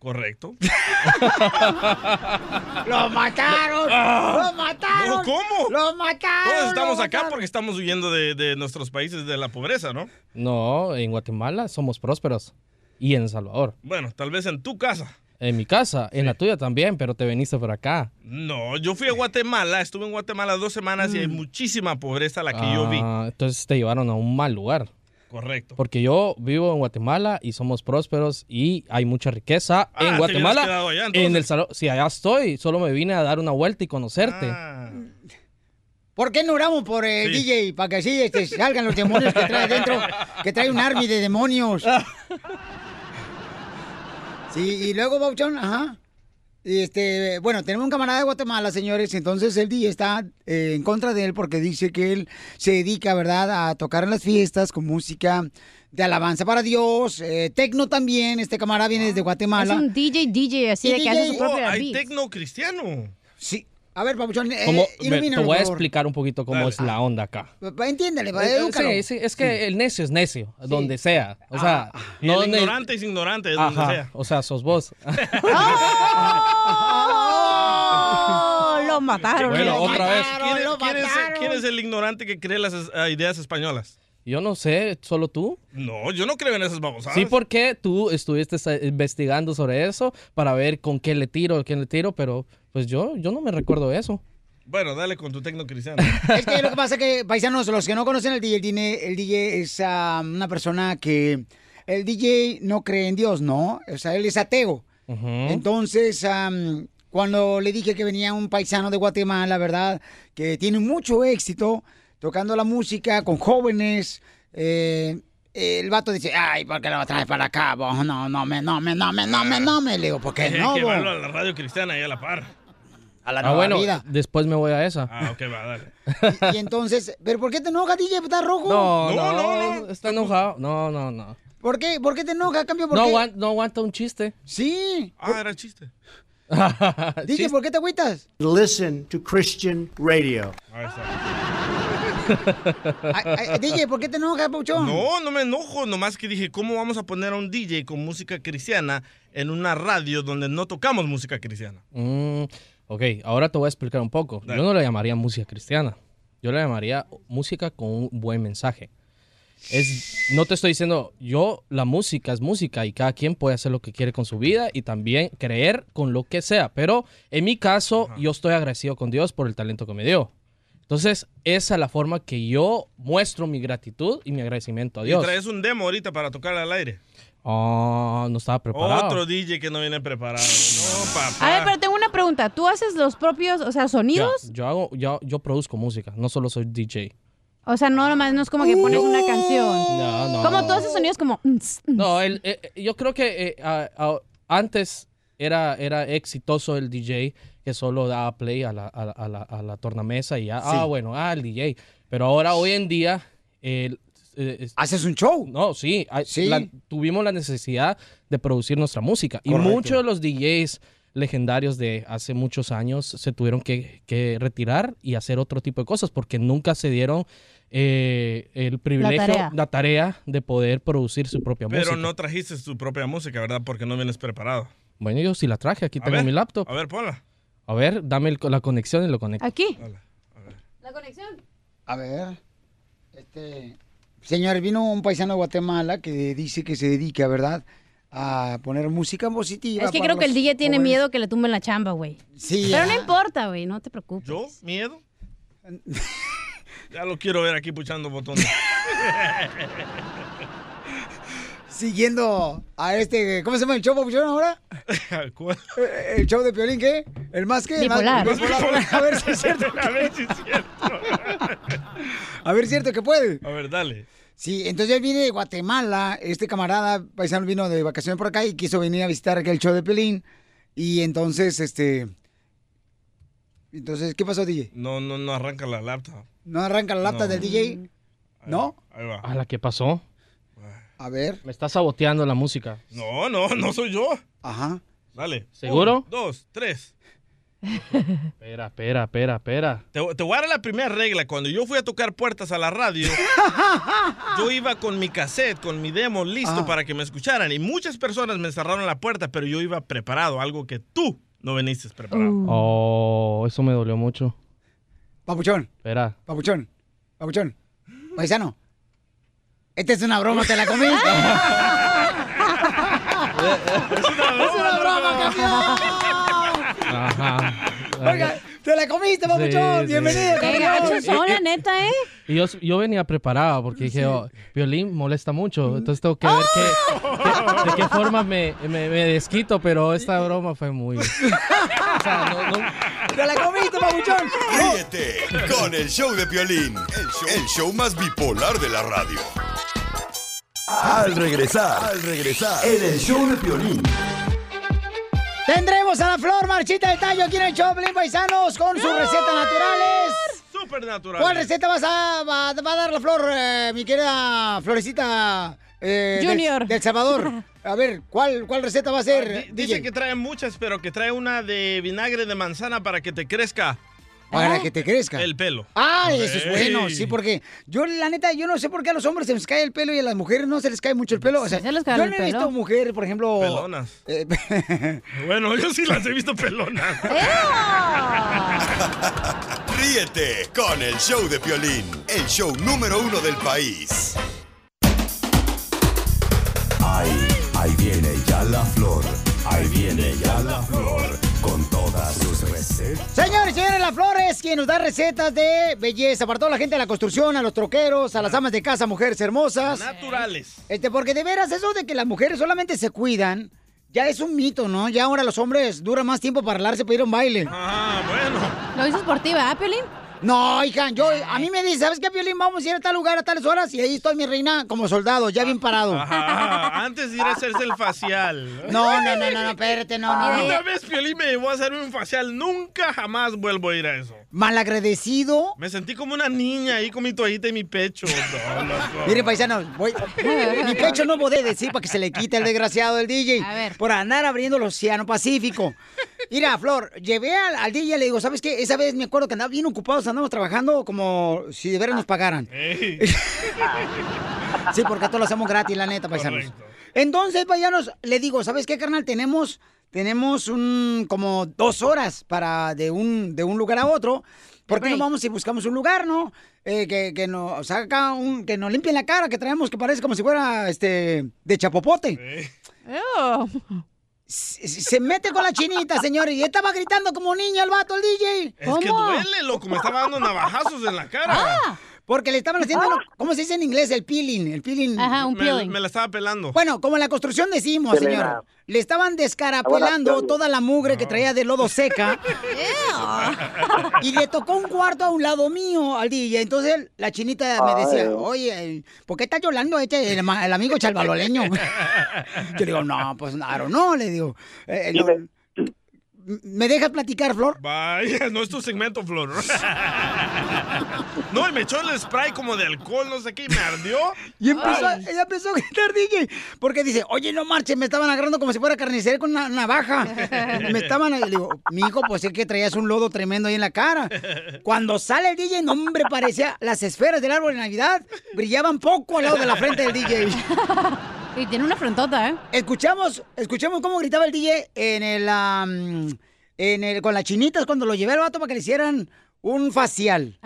Correcto. *laughs* ¡Lo mataron! ¡Lo mataron! No, ¿cómo? ¡Lo mataron! Todos estamos acá mataron! porque estamos huyendo de, de nuestros países de la pobreza, ¿no? No, en Guatemala somos prósperos. Y en El Salvador. Bueno, tal vez en tu casa. En mi casa, en la tuya también, pero te veniste por acá. No, yo fui a Guatemala, estuve en Guatemala dos semanas y hay muchísima pobreza la que yo vi. Ah, Entonces te llevaron a un mal lugar. Correcto. Porque yo vivo en Guatemala y somos prósperos y hay mucha riqueza Ah, en Guatemala. allá, en el salón. Sí, allá estoy. Solo me vine a dar una vuelta y conocerte. Ah. ¿Por qué no oramos por el Sí. DJ? Para que así este, salgan los demonios que trae adentro, que trae un *laughs* army de demonios. Sí, y luego, Bauchón, ajá. Este, bueno, tenemos un camarada de Guatemala, señores, entonces el DJ está eh, en contra de él porque dice que él se dedica, ¿verdad?, a tocar en las fiestas con música de alabanza para Dios, eh, tecno también, este camarada viene desde Guatemala. Es un DJ, DJ, así Y de que hace su propia Oh, hay tecno cristiano. Sí. A ver, Papuchón, eh, me- te voy a por favor. explicar un poquito cómo es la onda acá. Entiéndele, pa, Eh, edúcalo. sí, sí, es que el necio es necio, donde sea. O sea, Y no el ne- ignorante es ignorante, de donde Ajá, sea. O sea, sos vos. *laughs* ¡Oh! Lo mataron. Bueno, otra vez. mataron, ¿Quién, lo quién es, quién es el ignorante que cree las eh, ideas españolas? Yo no sé, ¿solo tú? No, yo no creo en esas babosadas. Sí, porque tú estuviste investigando sobre eso para ver con qué le tiro, quién le tiro, pero pues yo, yo no me recuerdo eso. Bueno, dale con tu tecno cristiano. *laughs* Es que lo que pasa es que, paisanos, los que no conocen al DJ, el DJ, el DJ es ah, una persona que... El DJ no cree en Dios, ¿no? O sea, él es ateo. Entonces, cuando le dije que venía un paisano de Guatemala, ¿verdad? Que tiene mucho éxito tocando la música con jóvenes. eh, el vato dice, ay, ¿por qué lo traes para acá? vos? No, no me, no me, no me, no me, no me. Le digo, ¿por qué *laughs* no? que a la radio cristiana ahí a la par. A la ah, nueva bueno, vida. después me voy a esa. Ah, ok, va, dale. Y entonces, ¿pero por qué te enoja, DJ? ¿Estás rojo? No, no, está enojado. No, no, no. ¿Por qué? ¿Por qué te enoja, cambio? ¿Por No, qué? aguan- no aguanta un chiste. Sí. Ah, era chiste. *laughs* DJ, ¿por qué te agüitas? Listen to Christian radio. *laughs* DJ, ¿por qué te enoja, Pauchón? No, no me enojo, nomás que dije, ¿cómo vamos a poner a un DJ con música cristiana en una radio donde no tocamos música cristiana? Mm, ok, ahora te voy a explicar un poco. Yo no le llamaría música cristiana. Yo le llamaría música con un buen mensaje. Es, no te estoy diciendo, yo, la música es música y cada quien puede hacer lo que quiere con su vida y también creer con lo que sea. Pero en mi caso, yo estoy agradecido con Dios por el talento que me dio. Entonces, esa es la forma que yo muestro mi gratitud y mi agradecimiento a Y Dios. traes un demo ahorita para tocar al aire. Oh, no estaba preparado. Otro DJ que no viene preparado. No, papá. A ver, pero tengo una pregunta. ¿Tú haces los propios, o sea, Ya, sonidos? yo hago, yo, yo produzco música, no solo soy DJ. O sea, no nomás, no es como que pones una canción. No, no. Como tú haces sonidos como... No, el- eh, eh, yo creo que eh, a- a- antes era, era exitoso el DJ que solo daba play a la, a la- a la- a la tornamesa y ya, Sí. ah, bueno, ah, el DJ. Pero ahora, hoy en día... el- eh, es- ¿Haces un show? No, sí. Sí. la- tuvimos la necesidad de producir nuestra música. Y muchos de los DJs legendarios de hace muchos años se tuvieron que, que retirar y hacer otro tipo de cosas porque nunca se dieron eh, el privilegio, tarea. la tarea de poder producir su propia Pero música. no trajiste tu propia música, ¿verdad? Porque no vienes preparado. Bueno, yo sí la traje, aquí A tengo ver, mi laptop. A ver, ponla. A ver, dame el- la conexión y lo conecto. Aquí. La conexión. A ver. Este. Señores, vino un paisano de Guatemala que dice que se dedica, ¿verdad? A poner música positiva. Es que creo que el DJ tiene jóvenes. miedo que le tumben la chamba, güey. Sí, Pero ya. no importa, güey, no te preocupes. ¿Yo? ¿Miedo? *laughs* ya lo quiero ver aquí puchando botones. *laughs* Siguiendo a este. ¿Cómo se llama el show, papuchón, ahora? *laughs* ¿Cuál? Eh, ¿El show de Piolín qué? ¿El más qué? El más- Bipolar. el más bipolar. *laughs* A ver si es cierto. A ver si es cierto. A ver si es cierto que puede. A ver, dale. Sí, entonces él viene de Guatemala, este camarada paisano vino de vacaciones por acá y quiso venir a visitar aquel show de Pelín. Y entonces, este... Entonces, ¿qué pasó, DJ? No, no, no arranca la laptop. ¿No arranca la laptop No. del DJ? ¿No? Ahí va. ¿A la que pasó? A ver. Me está saboteando la música. No, no, no soy yo. Ajá. Dale. ¿Seguro? Un, dos, tres. Espera, espera, espera, espera. Te, te voy a dar la primera regla. Cuando yo fui a tocar puertas a la radio, *laughs* yo iba con mi cassette, con mi demo listo Ah. para que me escucharan. Y muchas personas me cerraron la puerta, pero yo iba preparado, algo que tú no veniste preparado. Oh, eso me dolió mucho. Papuchón, Espera. papuchón, papuchón. Paisano. Esta es una broma, te la comiste. *laughs* es una broma, campeón. Ajá. Oiga, te la comiste, papuchón. Sí, sí. Bienvenido, Qué campeón. son, la neta, ¿eh? Y yo, yo venía preparado porque dije, oh, Violín molesta mucho, entonces tengo que ver qué, qué- *laughs* de qué forma me, me- me desquito, pero esta broma fue muy... *laughs* O sea, no- no- ¡Te la comiste, papuchón! Ríete con el show de Piolín, el show, el show más bipolar de la radio. Al regresar, al regresar, en el show de Piolín. Tendremos a la flor marchita del tallo aquí en el Choplin Paisanos con sus recetas naturales. Súper natural. ¿Cuál receta vas a, va, va a dar la flor, eh, mi querida Florecita eh, del- Junior. Del, Salvador? *laughs* A ver, ¿cuál, cuál receta va a ser, DJ? Dice que trae muchas, pero que trae una de vinagre de manzana para que te crezca. Para que te crezca. El pelo. Ah, eso es bueno, sí, porque yo, la neta, yo no sé por qué a los hombres se les cae el pelo y a las mujeres no se les cae mucho el pelo. O sea, se les cae yo el no he pelo. visto mujeres, por ejemplo... Pelonas. eh, *laughs* Bueno, yo sí las he visto pelonas. *laughs* Ríete con el show de Piolín, el show número uno del país. Ahí, ahí viene ya la flor. Ahí viene ya la flor. Con todas sus recetas. Señores y señores, la Flor es quien nos da recetas de belleza para toda la gente de la construcción, a los troqueros, a las amas de casa, mujeres hermosas. Naturales. Este, porque de veras eso de que las mujeres solamente se cuidan, ya es un mito, ¿no? Ya ahora los hombres duran más tiempo para arreglarse para ir a un baile. Ah, bueno. ¿Lo dices por ti, ¿verdad, Pelín? No, hija, yo, a mí me dice, ¿sabes qué, Piolín? Vamos a ir a tal lugar a tales horas y ahí estoy, mi reina, como soldado, ya bien parado. Ajá, antes de ir a hacerse el facial. No, no, no, no, no, espérate, no, no. Una vez Piolín me llevó a hacer un facial, nunca jamás vuelvo a ir a eso. Malagradecido. Me sentí como una niña ahí con mi toallita y mi pecho. No, loco. Mire, paisanos, voy... mi pecho no puede decir para que se le quite el desgraciado del DJ. A ver. Por andar abriendo el Océano Pacífico. Mira, Flor, llevé al, al DJ y le digo, ¿sabes qué? Esa vez me acuerdo que andaba bien ocupados, andamos trabajando como si de veras nos pagaran. Sí, porque a todos lo hacemos gratis, la neta, paisanos. Correcto. Entonces, paisanos, le digo, ¿sabes qué, carnal? Tenemos, tenemos un, como dos horas para de un, de un lugar a otro. ¿Por qué no vamos y buscamos un lugar, no? Eh, que, que nos saca un, que nos limpien la cara, que traemos que parece como si fuera este de chapopote. Se, se mete con la chinita, señores, y estaba gritando como niño el vato, el DJ. Es que duele, loco. Me estaba dando navajazos en la cara. Ah, porque le estaban haciendo, lo- ¿cómo se dice en inglés? El peeling, el peeling. me, me la estaba pelando. Bueno, como en la construcción decimos, Pelena. señor. Le estaban descarapelando Ahora, toda la mugre que traía de lodo seca. *laughs* y le tocó un cuarto a un lado mío al DJ. Entonces la chinita me decía, oye, ¿por qué está llorando este, el, amigo chalbaloleño? *laughs* Yo le digo, no, pues claro, no, le digo. eh, no. ¿Me dejas platicar, Flor? Vaya, no es tu segmento, Flor. *laughs* No, y me echó el spray como de alcohol, no sé qué, y me ardió. Y empezó, Ay. ella empezó a gritar, DJ, porque dice, oye, no marches, me estaban agarrando como si fuera carnicería con una navaja. Me estaban, le digo, mi hijo, pues es que traías un lodo tremendo ahí en la cara. Cuando sale el DJ, no, hombre, parecía las esferas del árbol de Navidad, brillaban poco al lado de la frente del DJ. Y tiene una frontota, ¿eh? Escuchamos, escuchamos cómo gritaba el DJ en el, en el, con las chinitas cuando lo llevé al vato para que le hicieran un facial.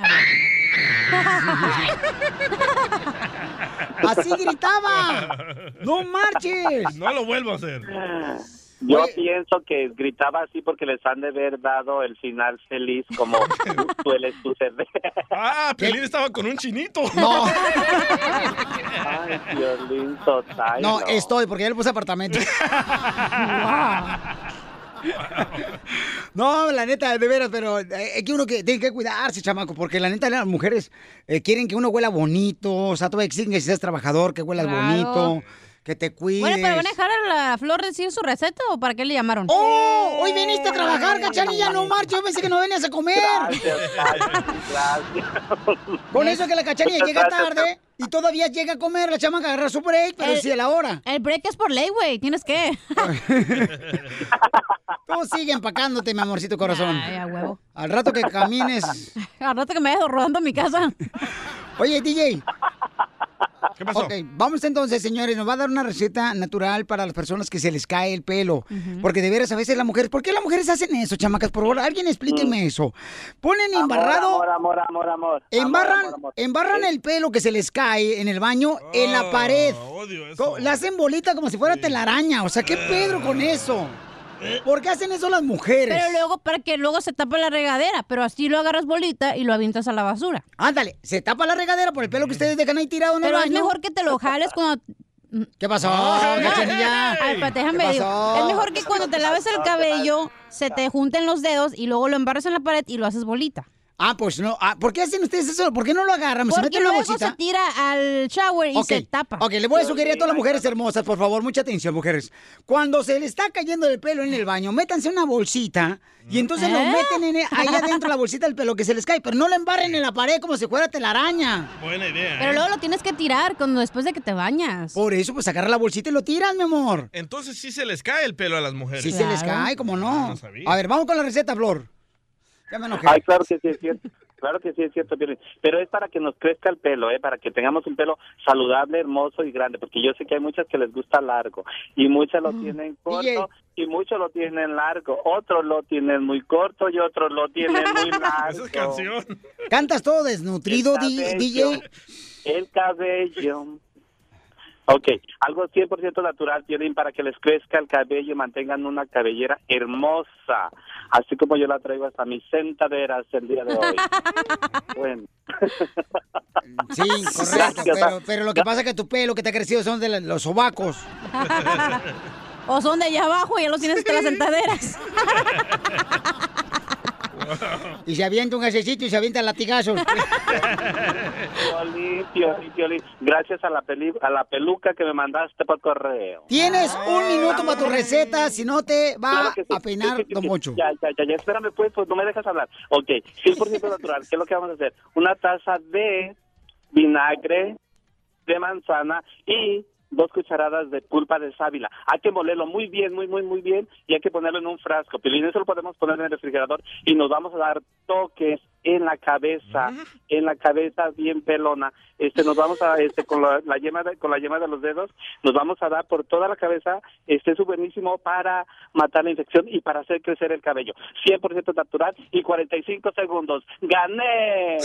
Así gritaba. No marches. No lo vuelvo a hacer. Yo pienso que gritaba así porque les han de haber dado el final feliz como *laughs* suele suceder. Ah, Pelín estaba con un chinito. No. Ay, violín total. No, estoy, porque ya le puse apartamento. No, la neta, de veras, pero eh, es que uno que tiene que cuidarse, chamaco, porque la neta las mujeres eh, quieren que uno huela bonito, o sea, todavía exigen que seas trabajador, que huelas Claro. bonito, que te cuides. Bueno, pero ¿van a dejar a la Flor decir su receta o para qué le llamaron? ¡Oh! Hoy viniste a trabajar, cachanilla, no marches, yo pensé que no venías a comer. Con eso que la cachanilla llega tarde y todavía llega a comer, la chamaca agarra su break, pero El- sí a la hora. El break es por ley, güey, tienes que. *laughs* Tú sigue empacándote, mi amorcito corazón. Ay, a huevo. Al rato que camines. *laughs* Al rato que me vayas rodando a mi casa. *laughs* Oye, DJ. ¿Qué pasó? Ok, vamos entonces, señores. Nos va a dar una receta natural para las personas que se les cae el pelo. Porque de veras, a veces las mujeres. ¿Por qué las mujeres hacen eso, chamacas? Por favor, alguien explíqueme eso. Ponen embarrado. Amor, amor, amor, amor. Embarran, Amor, amor, amor. embarran el pelo que se les cae en el baño en la pared. Co- La hacen bolita como si fuera telaraña. O sea, ¿qué pedro con eso? ¿Por qué hacen eso las mujeres? Pero luego, para que luego se tapa la regadera, pero así lo agarras bolita y lo avientas a la basura. Ándale, se tapa la regadera por el pelo que ustedes dejan ahí tirado en Pero el es baño. mejor que te lo jales cuando... *laughs* ¿Qué pasó, Ay, cachanilla? Ay, espérate, déjame ¿Qué digo. pasó? Es mejor que cuando te laves el *laughs* cabello, se te junten los dedos y luego lo embarras en la pared y lo haces bolita. Ah, pues no. Ah, ¿Por qué hacen ustedes eso? ¿Por qué no lo agarran? Se Porque meten en una luego bolsita. se tira al shower y Ok, se tapa. Ok, le voy a sugerir a todas las mujeres hermosas, por favor, mucha atención, mujeres. Cuando se le está cayendo el pelo en el baño, métanse una bolsita y entonces lo ¿Eh? meten en el- ahí adentro la bolsita del pelo que se les cae, pero no lo embarren en la pared como si fuera telaraña. Buena idea. Pero ¿eh? luego lo tienes que tirar cuando después de que te bañas. Por eso, pues agarra la bolsita y lo tiras, mi amor. Entonces sí se les cae el pelo a las mujeres. Sí se les cae, como Ah, no. no sabía. A ver, vamos con la receta, Flor. Ya me enojé. Ay, claro que sí es cierto. Claro que sí es cierto. Pero es para que nos crezca el pelo, ¿eh? Para que tengamos un pelo saludable, hermoso y grande. Porque yo sé que hay muchas que les gusta largo. Y muchas lo tienen corto y muchos lo tienen largo. Otros lo tienen muy corto y otros lo tienen muy *laughs* largo. Esa es canción. ¿Cantas todo desnutrido, cabello. DJ? El cabello. Ok, algo 100% natural, Piolín, para que les crezca el cabello y mantengan una cabellera hermosa, así como yo la traigo hasta mis sentaderas el día de hoy. *laughs* bueno. Sí, *laughs* correcto. Pero, pero lo que pasa es que tu pelo que te ha crecido son de los sobacos. *laughs* O son de allá abajo y ya los tienes hasta las sentaderas. Y se avienta un gasecito y se avienta latigazos. Piolín, Piolín, Piolín, gracias a la, peli- a la peluca que me mandaste por correo. Tienes un minuto para tu receta, si no te va Claro que sí. a peinar Sí, sí, Don. Ya, ya, ya, ya, espérame pues, pues no me dejas hablar. Ok, 100% natural, ¿qué es lo que vamos a hacer? Una taza de vinagre de manzana y dos cucharadas de pulpa de sábila. Hay que molerlo muy bien, muy, muy, muy bien y hay que ponerlo en un frasco. Piolín, eso lo podemos poner en el refrigerador y nos vamos a dar toques en la cabeza, en la cabeza bien pelona. Este, nos vamos a, este, con la, la yema de, con la yema de los dedos, nos vamos a dar por toda la cabeza. Este es buenísimo para matar la infección y para hacer crecer el cabello. 100% natural y 45 segundos. ¡Gané!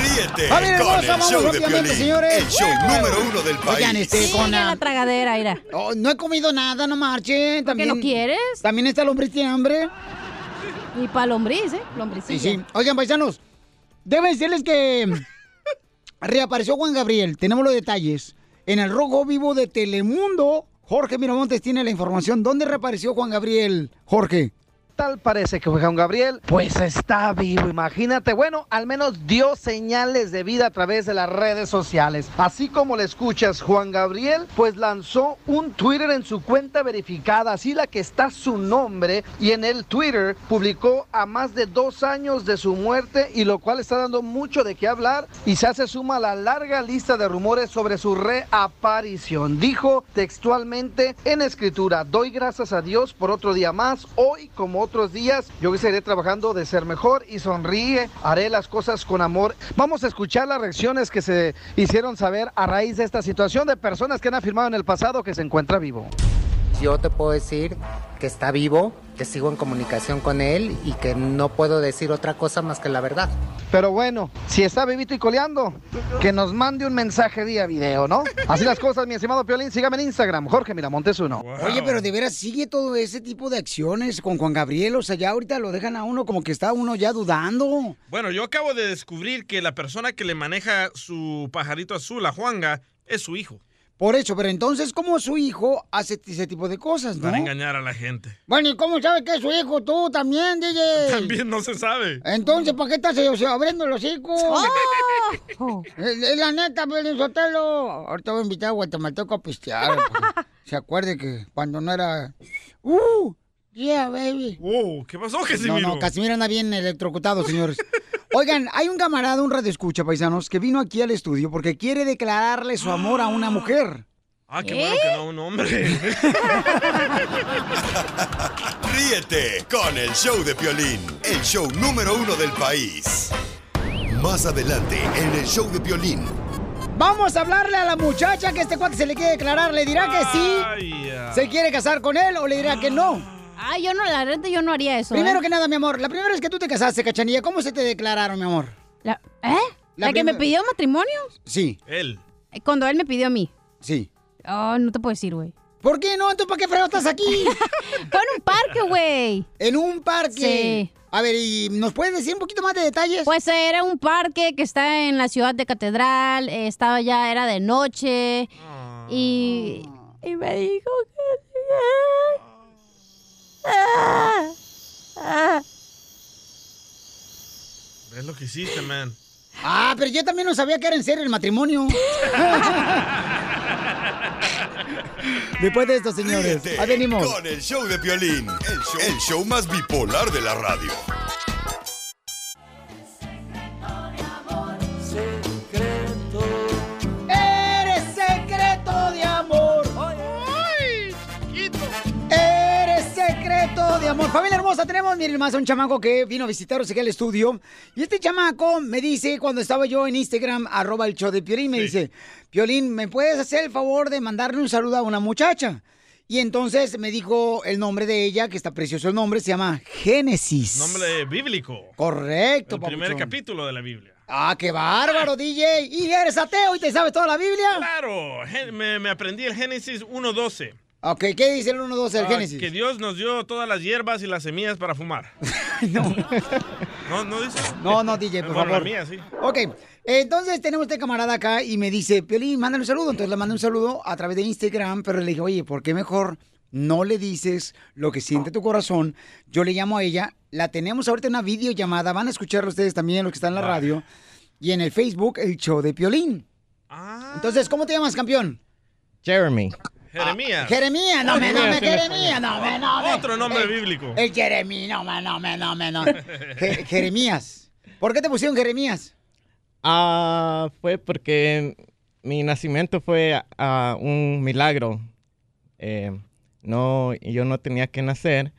*laughs* Ríete Familia con hermosa, el vamos show de rápidamente, Piolín, señores. el show número uno del país. Oigan, este, Sí, con ya la- la tragadera, mira. Oh, no he comido nada, no marchen. También, no quieres? También esta lombriz tiene hambre. Y para lombriz, ¿eh? Lombricilla. Sí, sí. Oigan, paisanos, deben decirles que reapareció Juan Gabriel. Tenemos los detalles. En el rojo vivo de Telemundo, Jorge Miramontes tiene la información. ¿Dónde reapareció Juan Gabriel, Jorge? Tal parece que Juan Gabriel, pues está vivo, imagínate. Bueno, al menos dio señales de vida a través de las redes sociales. Así como le escuchas, Juan Gabriel, pues lanzó un Twitter en su cuenta verificada, así la que está su nombre, y en el Twitter publicó a más de dos años de su muerte, y lo cual está dando mucho de qué hablar, y se hace suma a la larga lista de rumores sobre su reaparición. Dijo textualmente en escritura, doy gracias a Dios por otro día más, hoy como otros días, yo seguiré trabajando de ser mejor y sonríe, haré las cosas con amor. Vamos a escuchar las reacciones que se hicieron saber a raíz de esta situación de personas que han afirmado en el pasado que se encuentra vivo. Yo te puedo decir que está vivo, que sigo en comunicación con él y que no puedo decir otra cosa más que la verdad. Pero bueno, si está vivito y coleando, que nos mande un mensaje vía video, ¿no? Así las cosas, mi estimado Piolín, sígame en Instagram, Jorge Miramontes uno. Oye, pero de veras sigue todo ese tipo de acciones con Juan Gabriel. O sea, ya ahorita lo dejan a uno como que está uno ya dudando. Bueno, yo acabo de descubrir que la persona que le maneja su pajarito azul a Juanga es su hijo. Por eso, pero entonces, ¿cómo su hijo hace ese tipo de cosas, no? Para engañar a la gente. Bueno, ¿y cómo sabes que es su hijo tú también, DJ? *laughs* También no se sabe. Entonces, ¿para qué estás o sea, abriendo los hijos? *laughs* Es es la neta, Pelín Sotelo. Ahorita voy a invitar a Guatemalteco a pistear. *laughs* se acuerde que cuando no era... ¡Uh! Yeah, baby. Oh, ¿qué pasó, No, Casimiro? no, Casimiro anda bien electrocutado, señores. Oigan, hay un camarada, un radio escucha, paisanos, que vino aquí al estudio porque quiere declararle su amor a una mujer. Ah, qué bueno que no un hombre. *laughs* Ríete con el show de Piolín, el show número uno del país. Más adelante en el show de Piolín. Vamos a hablarle a la muchacha que este cuate se le quiere declarar. ¿Le dirá que sí? Ay. ¿Se quiere casar con él o le dirá que no? Ah, yo no, la neta, yo no haría eso. Primero ¿eh? que nada, mi amor, la primera vez que tú te casaste, Cachanilla, ¿cómo se te declararon, mi amor? La- ¿Eh? La ¿La, que me pidió matrimonio? Sí, Él. Eh, Cuando él me pidió a mí. sí. Oh, no te puedo decir, güey. ¿Por qué no? ¿Tú para qué fregado estás aquí? *laughs* Fue en un parque, güey. ¿En un parque? Sí. A ver, ¿y nos puedes decir un poquito más de detalles? Pues era un parque que está en la ciudad de Catedral, eh, estaba ya, era de noche, y, y me dijo que... Ah, ah. ¿Ves lo que hiciste, man? Ah, pero yo también no sabía que era en serio el matrimonio. *laughs* Después de esto, señores, Ríete ahí venimos. con el show de Piolín, el show, el show más bipolar de la radio. Amor. Familia hermosa, tenemos, miren más, a un chamaco que vino a visitarnos aquí al estudio. Y este chamaco me dice, cuando estaba yo en Instagram, arroba el show de Piolín, me dice, Piolín, ¿me puedes hacer el favor de mandarle un saludo a una muchacha? Y entonces me dijo el nombre de ella, que está precioso el nombre, se llama Génesis. Nombre bíblico. Correcto, El primer papuchón. capítulo de la Biblia. Ah, qué bárbaro, DJ. ¿Y eres ateo y te sabes toda la Biblia? Claro, me, me aprendí el Génesis 1.12. Ok, ¿qué dice el 1.12 del Ah, Génesis? Que Dios nos dio todas las hierbas y las semillas para fumar. *laughs* no. ¿No, dice? No, no, DJ, por Bueno, favor. la mía, sí. Ok, entonces tenemos este camarada acá y me dice, Piolín, mándale un saludo. Entonces le mandé un saludo a través de Instagram, pero le dije, oye, ¿por qué mejor no le dices lo que siente tu corazón? Yo le llamo a ella, la tenemos ahorita en una videollamada, van a escuchar ustedes también los que están en la radio, y en el Facebook, el show de Piolín. Ah. Entonces, ¿cómo te llamas, campeón? Jeremy. Jeremías. Jeremías, no me, no me, Jeremías, no me, no me. Otro nombre bíblico. El Jeremías, no me, no me, no me, no. Je- Jeremías. ¿Por qué te pusieron Jeremías? Ah, fue porque mi nacimiento fue ah, un milagro. Eh, no, yo no tenía que nacer,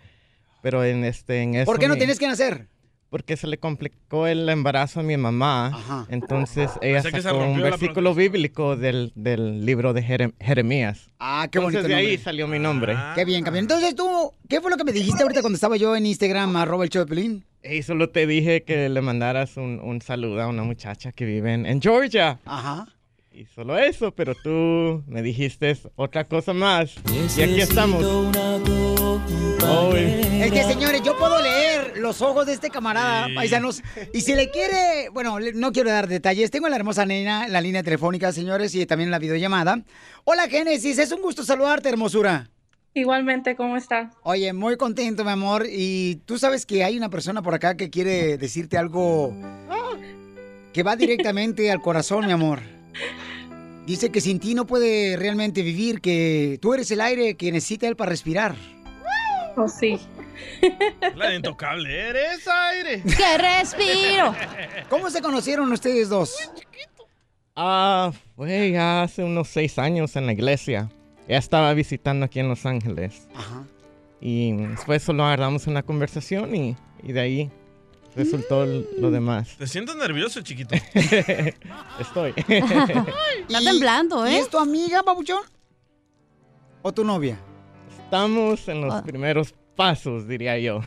pero en este, en eso ¿Por qué no mi- tienes que nacer? Porque se le complicó el embarazo a mi mamá. Entonces ella se sacó un versículo bíblico del, del libro de Jerem- Jeremías. Ah, qué Entonces bonito de ahí salió mi nombre. Qué bien, campeón. Entonces tú, ¿qué fue lo que me dijiste ahorita cuando estaba yo en Instagram, arroba el show de Pelín? Y solo te dije que le mandaras un, un saludo a una muchacha que vive en, en Georgia. Ajá. Y solo eso, pero tú me dijiste otra cosa más. Y aquí estamos. Ay. Es que, señores, yo puedo leer los ojos de este camarada, paisanos. Y si le quiere, bueno, le- no quiero dar detalles. Tengo a la hermosa nena en la línea telefónica, señores, y también en la videollamada. Hola, Génesis, es un gusto saludarte, hermosura. Igualmente, ¿cómo estás? Oye, muy contento, mi amor. Y tú sabes que hay una persona por acá que quiere decirte algo que va directamente al corazón, mi amor. Dice que sin ti no puede realmente vivir, que tú eres el aire que necesita él para respirar. Oh, sí. *laughs* La intocable, eres aire. ¡Que respiro! *laughs* ¿Cómo se conocieron ustedes dos? Ah, fue ya hace unos seis años en la iglesia. Ya estaba visitando aquí en Los Ángeles. Ajá. Y después solo agarramos una conversación y, y de ahí resultó lo demás. Te siento nervioso, chiquito. *laughs* Estoy. Está temblando, ¿eh? ¿Y es tu amiga, babuchón? ¿O tu novia? Estamos en los Ah. primeros pasos, diría yo.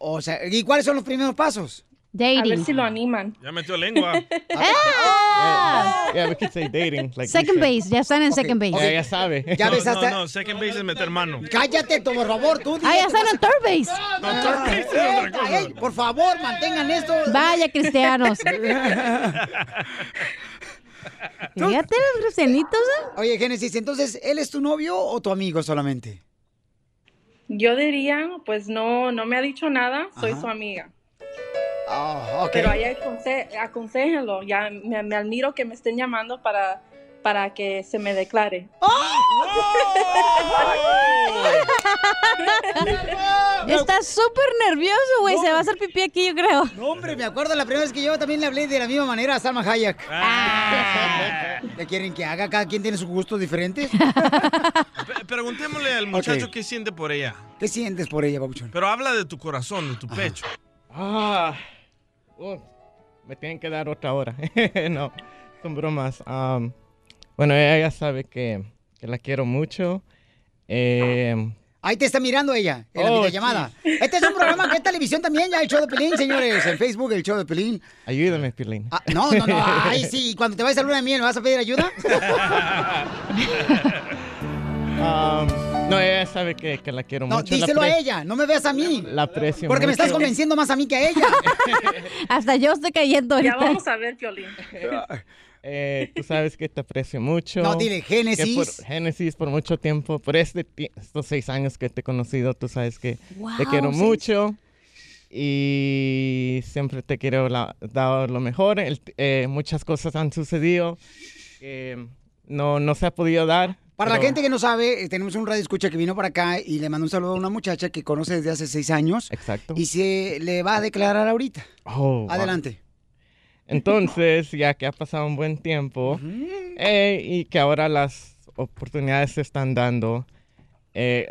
O sea, ¿y cuáles son los primeros pasos? A ver si lo animan. Ya metió lengua. yeah, yeah, we could say dating. Like Second base, ya están en second base. Ya, ya sabe. Ya no, no, no, second base es meter mano. Cállate, por favor, tú. Ah, ya están en third base. No, third base es otra cosa. Ay, por favor, mantengan esto. Vaya, cristianos. *laughs* Fíjate los cristianitos, ¿eh? Oye, Génesis, entonces, ¿él es tu novio o tu amigo solamente? Yo diría, pues no, no me ha dicho nada, soy Ajá. su amiga. Ah. Pero ahí aconse aconséjenlo, ya me, me admiro que me estén llamando para, para que se me declare. Está súper nervioso, güey. Se va a hacer pipí aquí, yo creo. No, hombre, me acuerdo la primera vez que yo también le hablé de la misma manera a Salma Hayek. Ah. ¿Qué quieren que haga? Cada quien tiene sus gustos diferentes. Pe- Preguntémosle al muchacho Ok. qué siente por ella. ¿Qué sientes por ella, babuchón? Pero habla de tu corazón, de tu pecho. Ah, oh, me tienen que dar otra hora. *laughs* no, son bromas. Am, bueno, ella ya sabe que, que la quiero mucho. Eh, Ahí te está mirando ella, en la Oh, videollamada. Este es un programa que es televisión también, ya el show de Pelín, señores. En Facebook, el show de Pelín. ayúdame, Pilín. Ah, no, no, no. *laughs* Ay, sí. Cuando te vayas a luna de miel, ¿me vas a pedir ayuda? Am, *laughs* no, ella sabe que, que la quiero No, mucho. la díselo a ella. No me veas a mí. La aprecio Porque me estás convenciendo más a mí que a ella. *laughs* Hasta yo estoy cayendo Ya ahorita. vamos a ver, Piolín. Eh, tú sabes que te aprecio mucho. No, dile, Génesis. Génesis, por mucho tiempo, por este, estos seis años que te he conocido, tú sabes que te Wow, quiero seis. mucho y siempre te quiero la- dar lo mejor. El- eh, muchas cosas han sucedido que no, no se ha podido dar. Para la pero- gente que no sabe, eh, tenemos un radio escucha que vino para acá y le mandó un saludo a una muchacha que conoce desde hace seis años. Exacto. Y se le va a declarar ahorita. Oh, wow. Entonces, ya que ha pasado un buen tiempo eh, y que ahora las oportunidades se están dando, eh,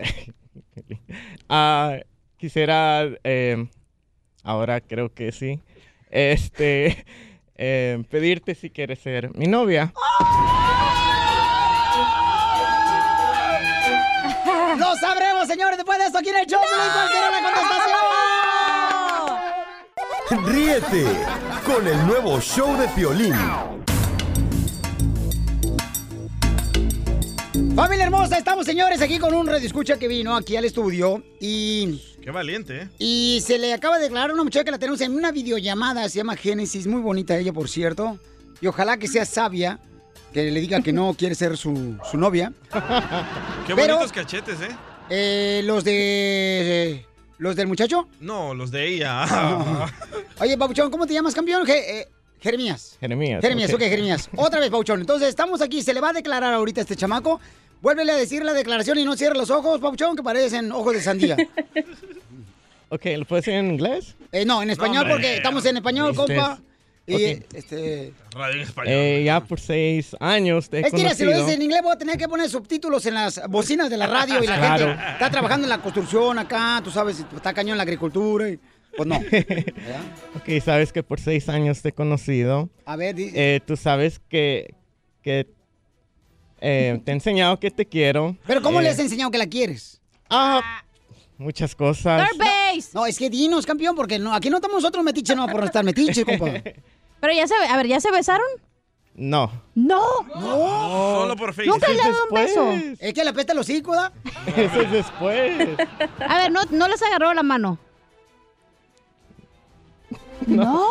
*laughs* ah, quisiera, eh, ahora creo que sí, este, *laughs* eh, pedirte si quieres ser mi novia. Lo sabremos, señores, después de esto aquí en el show. Pelín, ¿Cuál será la contestación? Ríete con el nuevo show de Piolín. Familia hermosa, estamos, señores, aquí con un radio escucha que vino aquí al estudio y... Qué valiente, ¿eh? Y se le acaba de declarar a una muchacha que la tenemos en una videollamada, se llama Génesis, muy bonita ella, por cierto. Y ojalá que sea sabia, que le diga que no quiere ser su, su novia. *laughs* Qué Pero- bonitos cachetes, ¿eh? Eh, los de... ¿Los del muchacho? No, los de ella. *laughs* Oye, Pabuchón, ¿cómo te llamas, campeón? Je- eh, Jeremías. Jeremías. Jeremías, ok, ok. Jeremías. *laughs* Otra vez, Pauchón. Entonces, estamos aquí, se le va a declarar ahorita a este chamaco. Vuélvele a decir la declaración y no cierra los ojos, Pauchón, que parecen ojos de sandía. *laughs* Ok, ¿lo puedes decir en inglés? Eh, no, en español, porque estamos en español, compa. Y, Ok. este... Radio en español. Eh, ya por seis años te he Es que mira, si lo dices en inglés voy a tener que poner subtítulos en las bocinas de la radio y la Claro. gente está trabajando en la construcción acá, tú sabes, está cañón en la agricultura y pues no. *laughs* Ok, sabes que por seis años te he conocido. A ver, di- Eh, tú sabes que, que eh, te he enseñado que te quiero. Pero ¿cómo le Eh, has enseñado que la quieres? Ah, muchas cosas. No, no, es que dinos, campeón, porque no, aquí no estamos nosotros metiches, no, por estar metiches, compa. *laughs* Pero ya se, a ver, ¿ya se besaron? No. No. No. Solo por Facebook. Nunca le he dado un beso. Es que le apesta los hocico, ¿da? *laughs* Eso es después. A ver, no, no les agarró la mano. No.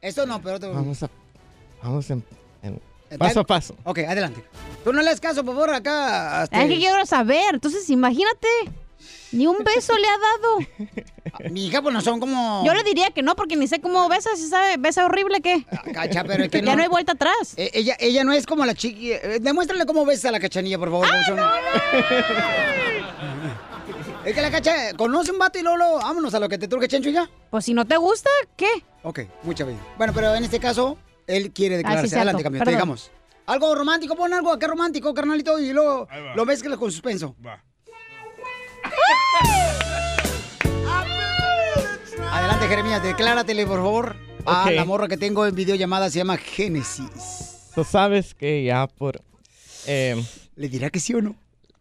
Eso no, pero... te- Vamos a. Vamos en, en- paso a paso. Ok, adelante. Tú no le das caso, por favor, acá. este- Es que quiero saber. Entonces, imagínate. Ni un beso le ha dado. *laughs* Mi hija, pues no son como. Yo le diría que no, porque ni sé cómo besa. Si sabe, besa horrible, ¿qué? Cacha, pero es que *laughs* ya no- no hay vuelta atrás. Eh, ella, ella no es como la chiqui. eh, demuéstrale cómo besa a la cachanilla, por favor. Pabuchón. *laughs* Es que la cacha conoce un vato y luego, luego, vámonos a lo que te truje, Chencho, y ya. Pues si no te gusta, ¿qué? Ok, mucha vida. Bueno, pero en este caso, él quiere declararse. Ah, cierto. Adelante, campeón, te digamos. Algo romántico, pon algo acá romántico, carnalito, y luego lo mezclas con suspenso. Va. Adelante, Jeremías, decláratele, por favor, a la morra que tengo en videollamada, se llama Génesis. Tú sabes que ya por. eh, ¿Le dirá que sí o no?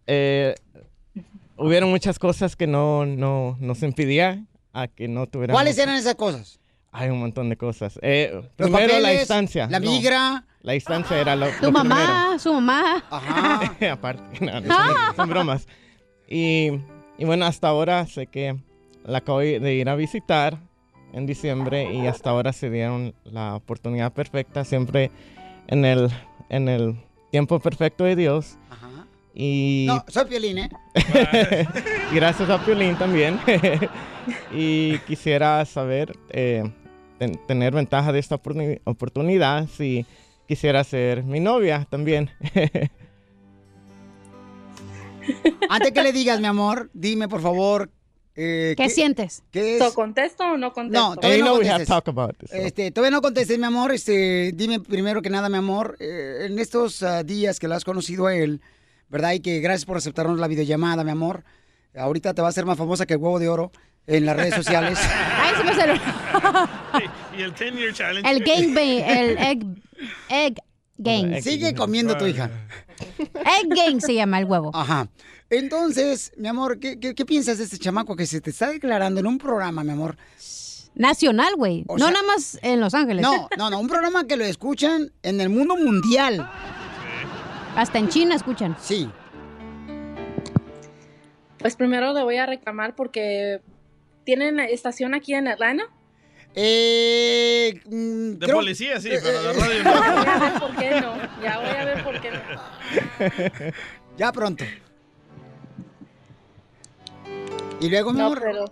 eh, hubieron muchas cosas que no, no nos impidían a que no tuviéramos. ¿Cuáles eran esas cosas? Hay un montón de cosas. Eh, primero la distancia. la No, migra. la distancia era lo, Tu lo mamá, su mamá. Ajá. *laughs* Aparte, no, no, son, son bromas. *laughs* Y, y bueno, hasta ahora sé que la acabo de ir a visitar en diciembre y hasta ahora se dieron la oportunidad perfecta, siempre en el, en el tiempo perfecto de Dios. Y No, soy Piolín, ¿eh? *laughs* gracias a Piolín también. *laughs* y quisiera saber, eh, ten- tener ventaja de esta oportuni- oportunidad si quisiera ser mi novia también. *laughs* Antes que le digas, mi amor, dime, por favor. eh, ¿Qué sientes? ¿Qué es? ¿So contesto o no contesto? No, todavía You no contestes. talk about this, so. Este, todavía no contestes, mi amor. Este, dime primero que nada, mi amor, eh, en estos ah, días que lo has conocido a él, ¿verdad? Y que gracias por aceptarnos la videollamada, mi amor. Ahorita te va a hacer más famosa que el huevo de oro en las redes sociales. *laughs* Ay, se me salió. Y el 10 year challenge. El gangbang, el egg, egg gang. Sigue comiendo tu hija. *laughs* Egg gang se llama el huevo. Ajá. Entonces, mi amor, ¿qué, qué, qué piensas de este chamaco que se te está declarando en un programa, mi amor? Nacional, güey. O No sea- nada más en Los Ángeles. No, *laughs* no, no, un programa que lo escuchan en el mundo mundial. Hasta en China escuchan. Sí. Pues primero le voy a reclamar porque tienen estación aquí en Atlanta. Eh, mm, De creo- policía, sí, eh, pero de eh, radio *laughs* Voy no. a ver por qué no. Ya voy a ver por qué no. Ya pronto. Y luego, mi No, amor. pero,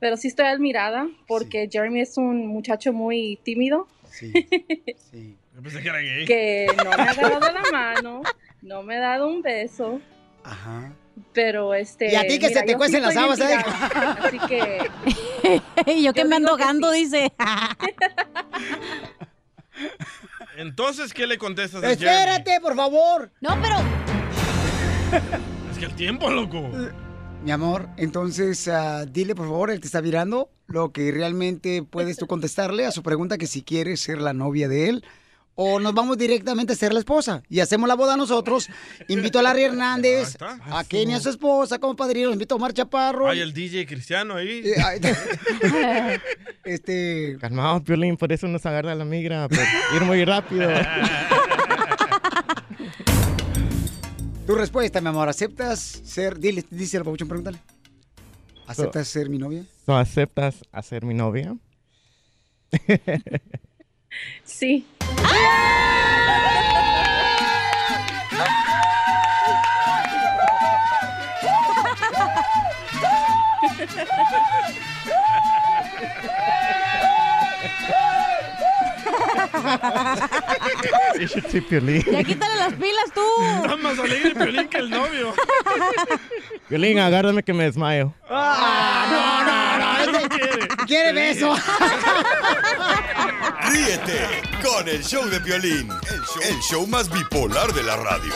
pero sí estoy admirada porque Jeremy es un muchacho muy tímido Sí, *laughs* sí. Yo pensé que era gay. que no me ha agarrado la mano, no me ha dado un beso, Ajá. Pero este. Y a ti que se te yo cuecen las estoy habas, ¿eh? Así que. *laughs* Y yo que Yo me ando sí. dice. *laughs* Entonces, ¿qué le contestas a Jeremy? Espérate, por favor. No, pero. Es que el tiempo, loco. Mi amor, entonces ah, dile por favor, él te está mirando, lo que realmente puedes tú contestarle a su pregunta que si quieres ser la novia de él o nos vamos directamente a ser la esposa y hacemos la boda nosotros. Invito a Larry *laughs* Hernández, a Kenny a su esposa como padrino, invito a Omar Chaparro. Hay el DJ cristiano ahí. Eh, *laughs* este. Calmado, Piolín, por eso nos agarra la migra, por ir muy rápido. *laughs* Tu respuesta, mi amor, ¿aceptas ser, dile, dice el papuchón, pregúntale. ¿Aceptas ser mi novia? ¿No aceptas a ser mi novia? Sí. *laughs* You should see Piolín. Ya quítale las pilas tú. Está más alegre Piolín que el novio. Piolín, agárrame que me desmayo. Ah, no, no, no. ese- quiere beso. *laughs* Ríete con el show de Piolín, el show, el show más bipolar de la radio.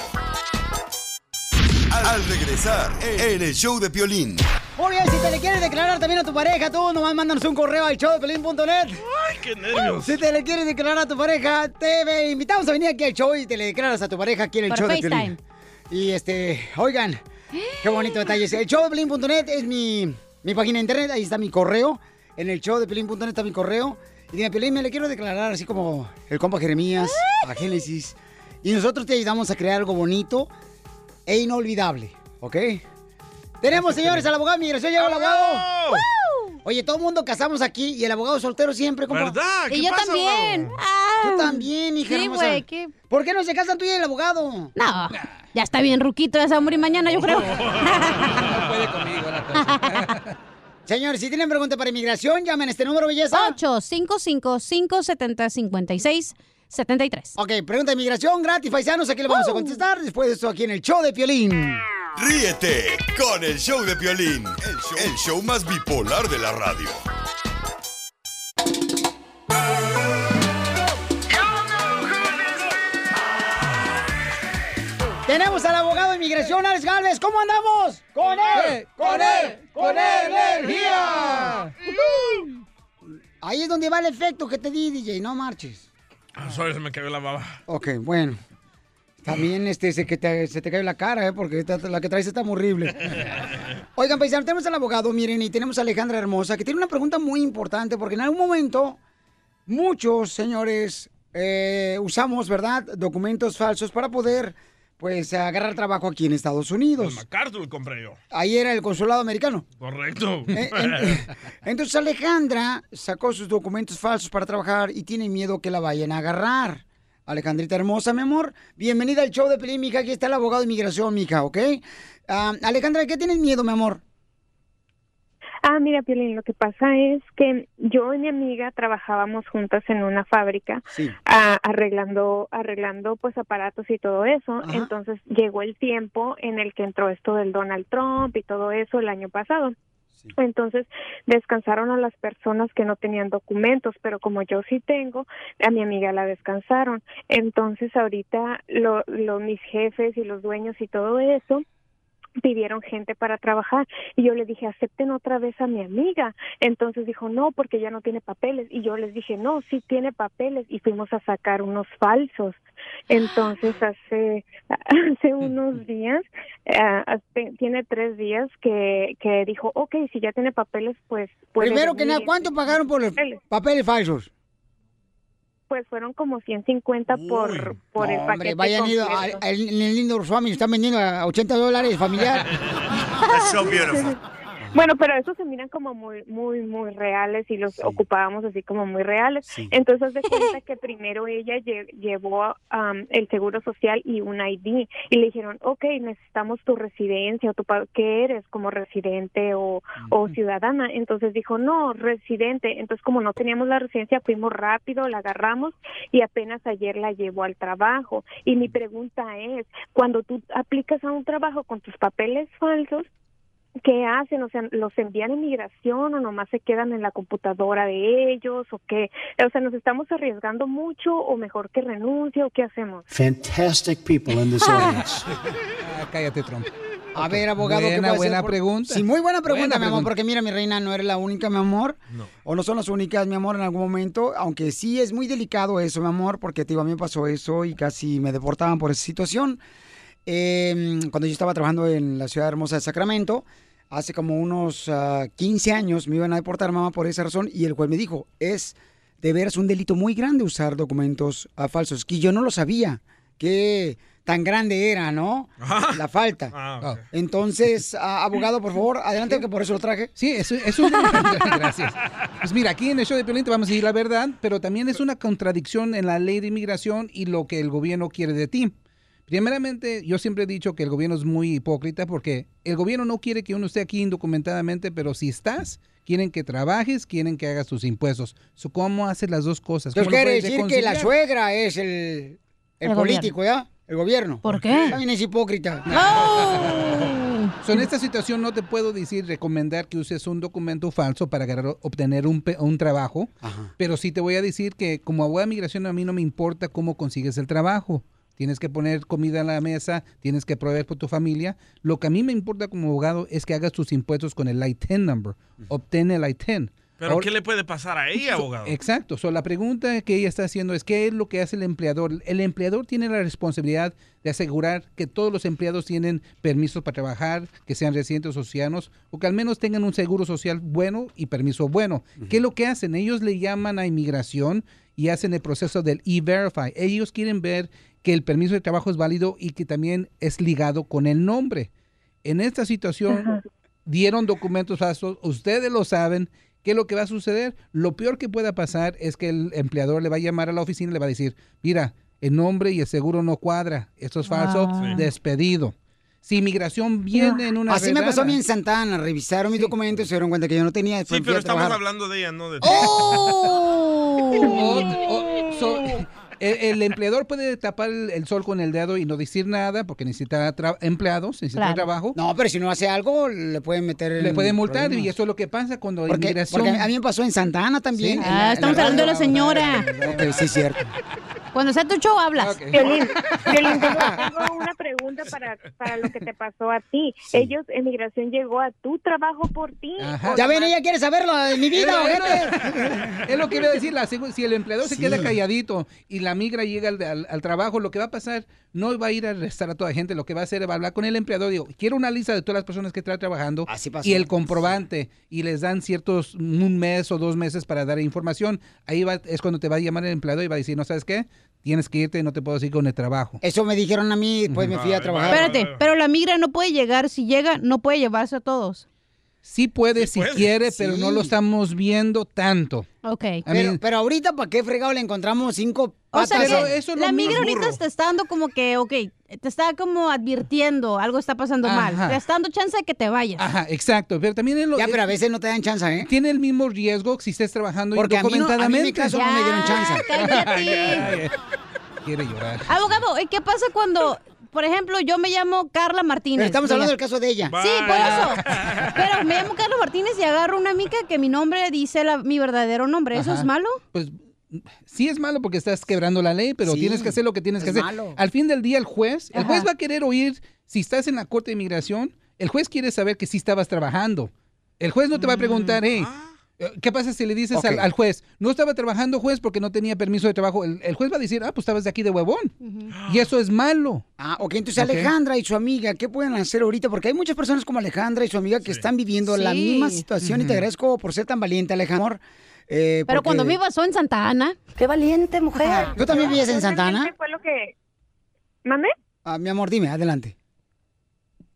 Al regresar en el show de Piolín. Muy bien, si te le quieres declarar también a tu pareja, tú nomás mándanos un correo al show de pelín.net. ¡Ay, qué nervios! Si te le quieres declarar a tu pareja, te invitamos a venir aquí al show y te le declaras a tu pareja aquí en el Por show de. Piolín. Y este, oigan, qué bonito detalle. El show de pelín.net es mi, mi página de internet, ahí está mi correo. En el show de pelín.net está mi correo. Y dime, Pelín, me le quiero declarar así como el compa Jeremías, a Génesis. Y nosotros te ayudamos a crear algo bonito e inolvidable, ¿ok? Tenemos, señores, al abogado de migración, llegó el abogado. ¡Woo! Oye, todo el mundo casamos aquí y el abogado soltero siempre, compa. ¿Verdad? Y yo también. Ah. Tú también, hija Sí, hermosa. güey, ¿qué? ¿Por qué no se casan tú y el abogado? No, ya está bien ruquito, ya se va a morir mañana, yo creo. *laughs* No puede conmigo la cosa. *laughs* Señores, si tienen preguntas para inmigración, llamen a este número, belleza. 855-570-5673. Ok, pregunta de inmigración gratis, paisanos. Aquí le vamos a contestar después de esto aquí en el show de Piolín. Ríete con el show de Piolín, el show, el show más bipolar de la radio. Tenemos al abogado de inmigración, Alex Galvez. ¿Cómo andamos? ¡Con él! ¡Con él! ¡Con energía! Ahí es donde va el efecto que te di, DJ. No marches. Ah, sorry, se me cayó la baba. Ok, bueno. También este, se, que te, se te cae la cara, ¿eh? Porque esta- la que traes está muy horrible. *laughs* Oigan, paisanos, tenemos al abogado, miren, y tenemos a Alejandra Hermosa, que tiene una pregunta muy importante, porque en algún momento muchos, señores, eh, usamos, ¿verdad?, documentos falsos para poder, pues, agarrar trabajo aquí en Estados Unidos. MacArthur compré yo. Ahí era el consulado americano. Correcto. Eh, en- *laughs* entonces Alejandra sacó sus documentos falsos para trabajar y tiene miedo que la vayan a agarrar. Alejandrita hermosa, mi amor, bienvenida al show de Pelín, mija. Aquí está el abogado de inmigración, mija, ¿ok? Ah, Alejandra, ¿qué tienes miedo, mi amor? Ah, mira, Piolín, lo que pasa es que yo y mi amiga trabajábamos juntas en una fábrica Sí. ah, arreglando, arreglando pues aparatos y todo eso. Ajá. Entonces llegó el tiempo en el que entró esto del Donald Trump y todo eso el año pasado. Entonces descansaron a las personas que no tenían documentos, pero como yo sí tengo, a mi amiga la descansaron. Entonces ahorita lo, lo- mis jefes y los dueños y todo eso pidieron gente para trabajar. Y yo le dije acepten otra vez a mi amiga entonces dijo no porque ya no tiene papeles y yo les dije no sí tiene papeles y fuimos a sacar unos falsos. Entonces hace *laughs* hace unos días eh, tiene tres días que que dijo ok si ya tiene papeles pues Primero que nada, ¿cuánto pagaron por los papeles falsos? Pues fueron como 150 por por el No, paquete hombre, vayan ido al- al- en el lindo Family, están vendiendo a 80 dólares familiar. *laughs* *laughs* Bueno, pero esos se miran como muy, muy, muy reales y los ocupábamos así como muy reales. Entonces, haz de cuenta que primero ella lle- llevó am, el seguro social y un ID y le dijeron, ok, necesitamos tu residencia o tu qué eres como residente o, o ciudadana. Entonces dijo, no, residente. Entonces, como no teníamos la residencia, fuimos rápido, la agarramos y apenas ayer la llevó al trabajo. Y mi pregunta es, cuando tú aplicas a un trabajo con tus papeles falsos, ¿Qué hacen? O sea, ¿los envían a inmigración o nomás se quedan en la computadora de ellos o qué? O sea, ¿nos estamos arriesgando mucho o mejor que renuncie o qué hacemos? Fantastic people in this audience. *laughs* Ah, cállate, Trump. A ver, abogado, ¿qué Buena, buena por- pregunta. Sí, muy buena pregunta, Buena mi amor, pregunta. porque mira, mi reina, no eres la única, mi amor. O no son las únicas, mi amor, en algún momento. Aunque sí es muy delicado eso, mi amor, porque te digo, a mí me pasó eso y casi me deportaban por esa situación. Eh, cuando yo estaba trabajando en la ciudad hermosa de Sacramento, hace como unos ah, 15 años me iban a deportar, mamá, por esa razón. Y el juez me dijo, es de veras un delito muy grande usar documentos ah, falsos. Que yo no lo sabía. Que tan grande era, ¿no? *laughs* La falta. Ah, Entonces, abogado, por favor, adelante, que por eso lo traje. Sí, eso es un... *laughs* Gracias. Pues mira, aquí en el show de Piolín te vamos a decir la verdad, pero también es una contradicción en la ley de inmigración y lo que el gobierno quiere de ti. Primeramente, yo siempre he dicho que el gobierno es muy hipócrita porque el gobierno no quiere que uno esté aquí indocumentadamente, pero si estás, quieren que trabajes, quieren que hagas tus impuestos. So, ¿Cómo haces las dos cosas? Entonces ¿Cómo lo quiere decir que la suegra es el, el, El político, ¿ya? El gobierno. ¿Por qué? También es hipócrita. *laughs* So, en esta situación no te puedo decir, recomendar que uses un documento falso para agarrar- obtener un, pe- un trabajo, pero sí te voy a decir que como abogado de migración a mí no me importa cómo consigues el trabajo. Tienes que poner comida en la mesa, tienes que proveer por tu familia. Lo que a mí me importa como abogado es que hagas tus impuestos con el I-10 number. Obtén el I-10. ¿Pero Ahora- qué le puede pasar a ella, abogado? Exacto. So, la pregunta que ella está haciendo es qué es lo que hace el empleador. El empleador tiene la responsabilidad de asegurar que todos los empleados tienen permisos para trabajar, que sean residentes o ciudadanos, o que al menos tengan un seguro social bueno y permiso bueno. ¿Qué es lo que hacen? Ellos le llaman a inmigración y hacen el proceso del e-verify. Ellos quieren ver que el permiso de trabajo es válido y que también es ligado con el nombre. En esta situación dieron documentos falsos, ustedes lo saben. ¿Qué es lo que va a suceder? Lo peor que pueda pasar es que el empleador le va a llamar a la oficina y le va a decir, mira, el nombre y el seguro no cuadra, esto es falso, Ah. Sí. despedido. Si inmigración viene en una Así me pasó a mí en Santana. Revisaron mis documentos y se dieron cuenta que yo no tenía. Sí, pero estamos trabajar. hablando de ella, no de ti. O- o- so, el, el empleador puede tapar el, el sol con el dedo y no decir nada porque necesita tra- empleados, necesita Claro. trabajo. No, pero si no hace algo, le pueden meter. Le en pueden multar problemas. y eso es lo que pasa cuando Porque, inmigración... porque a mí me pasó en Santa Ana también. Sí. en Ah, en estamos hablando de la señora. Ok, sí, es cierto. Cuando sea tu show, hablas. Violín, Violín, tengo, *laughs* tengo una pregunta para, para lo que te pasó a ti. Ellos, emigración llegó a tu trabajo por ti. Ajá. Ya ven, ella quiere saberlo de mi vida, Es. Es lo que iba a decir, la si el empleador se queda calladito y la migra llega al, al- al trabajo, lo que va a pasar, no va a ir a arrestar a toda gente, lo que va a hacer es va a hablar con el empleador, digo, quiero una lista de todas las personas que está trabajando pasó. y el comprobante, y les dan ciertos, un mes o dos meses para dar información, ahí va, es cuando te va a llamar el empleador y va a decir, no sabes qué, tienes que irte, no te puedo seguir con el trabajo. Eso me dijeron a mí, después me fui a trabajar. Espérate, pero la migra no puede llegar. Si llega, no puede llevarse a todos. Sí puede si puede. quiere, pero no lo estamos viendo tanto. Ok. Pero, pero ahorita, ¿para qué fregado le encontramos cinco O patas? sea, que eso la migra ahorita burro. te está dando como que, ok, te está como advirtiendo, algo está pasando mal. Te está dando chance de que te vayas. Ajá, exacto, pero también es lo Ya, pero a veces no te dan chance, ¿eh? Tiene el mismo riesgo si estés trabajando Porque a mí no- a mí mi indocumentadamente. no me dieron chance. cállate. *laughs* Quiere llorar. Abogado, ¿y qué pasa cuando, por ejemplo, yo me llamo Carla Martínez? Pero estamos hablando del caso de ella. Sí, por eso. Pero me llamo Carla Martínez y agarro una mica que mi nombre dice la- mi verdadero nombre. ¿Eso Ajá. es malo? Pues sí es malo porque estás quebrando la ley, pero Sí, tienes que hacer lo que tienes que es hacer. malo. Al fin del día, el juez, el Ajá. juez va a querer oír, si estás en la corte de inmigración, el juez quiere saber que sí estabas trabajando. El juez no te va a preguntar, hey, eh, ¿qué pasa si le dices al, al juez, no estaba trabajando juez porque no tenía permiso de trabajo? El, el juez va a decir, ah, pues estabas de aquí de huevón. Y eso es malo. Ah, ok, entonces. Alejandra y su amiga, ¿qué pueden hacer ahorita? Porque hay muchas personas como Alejandra y su amiga que están viviendo la misma situación y te agradezco por ser tan valiente, Alejandra. Eh, Pero porque- cuando me pasó en Santa Ana. ¡Qué valiente, mujer! ¿Tú también vives en Santa Ana? ¿Qué fue lo que... ¿Mande? Ah, mi amor, dime, adelante.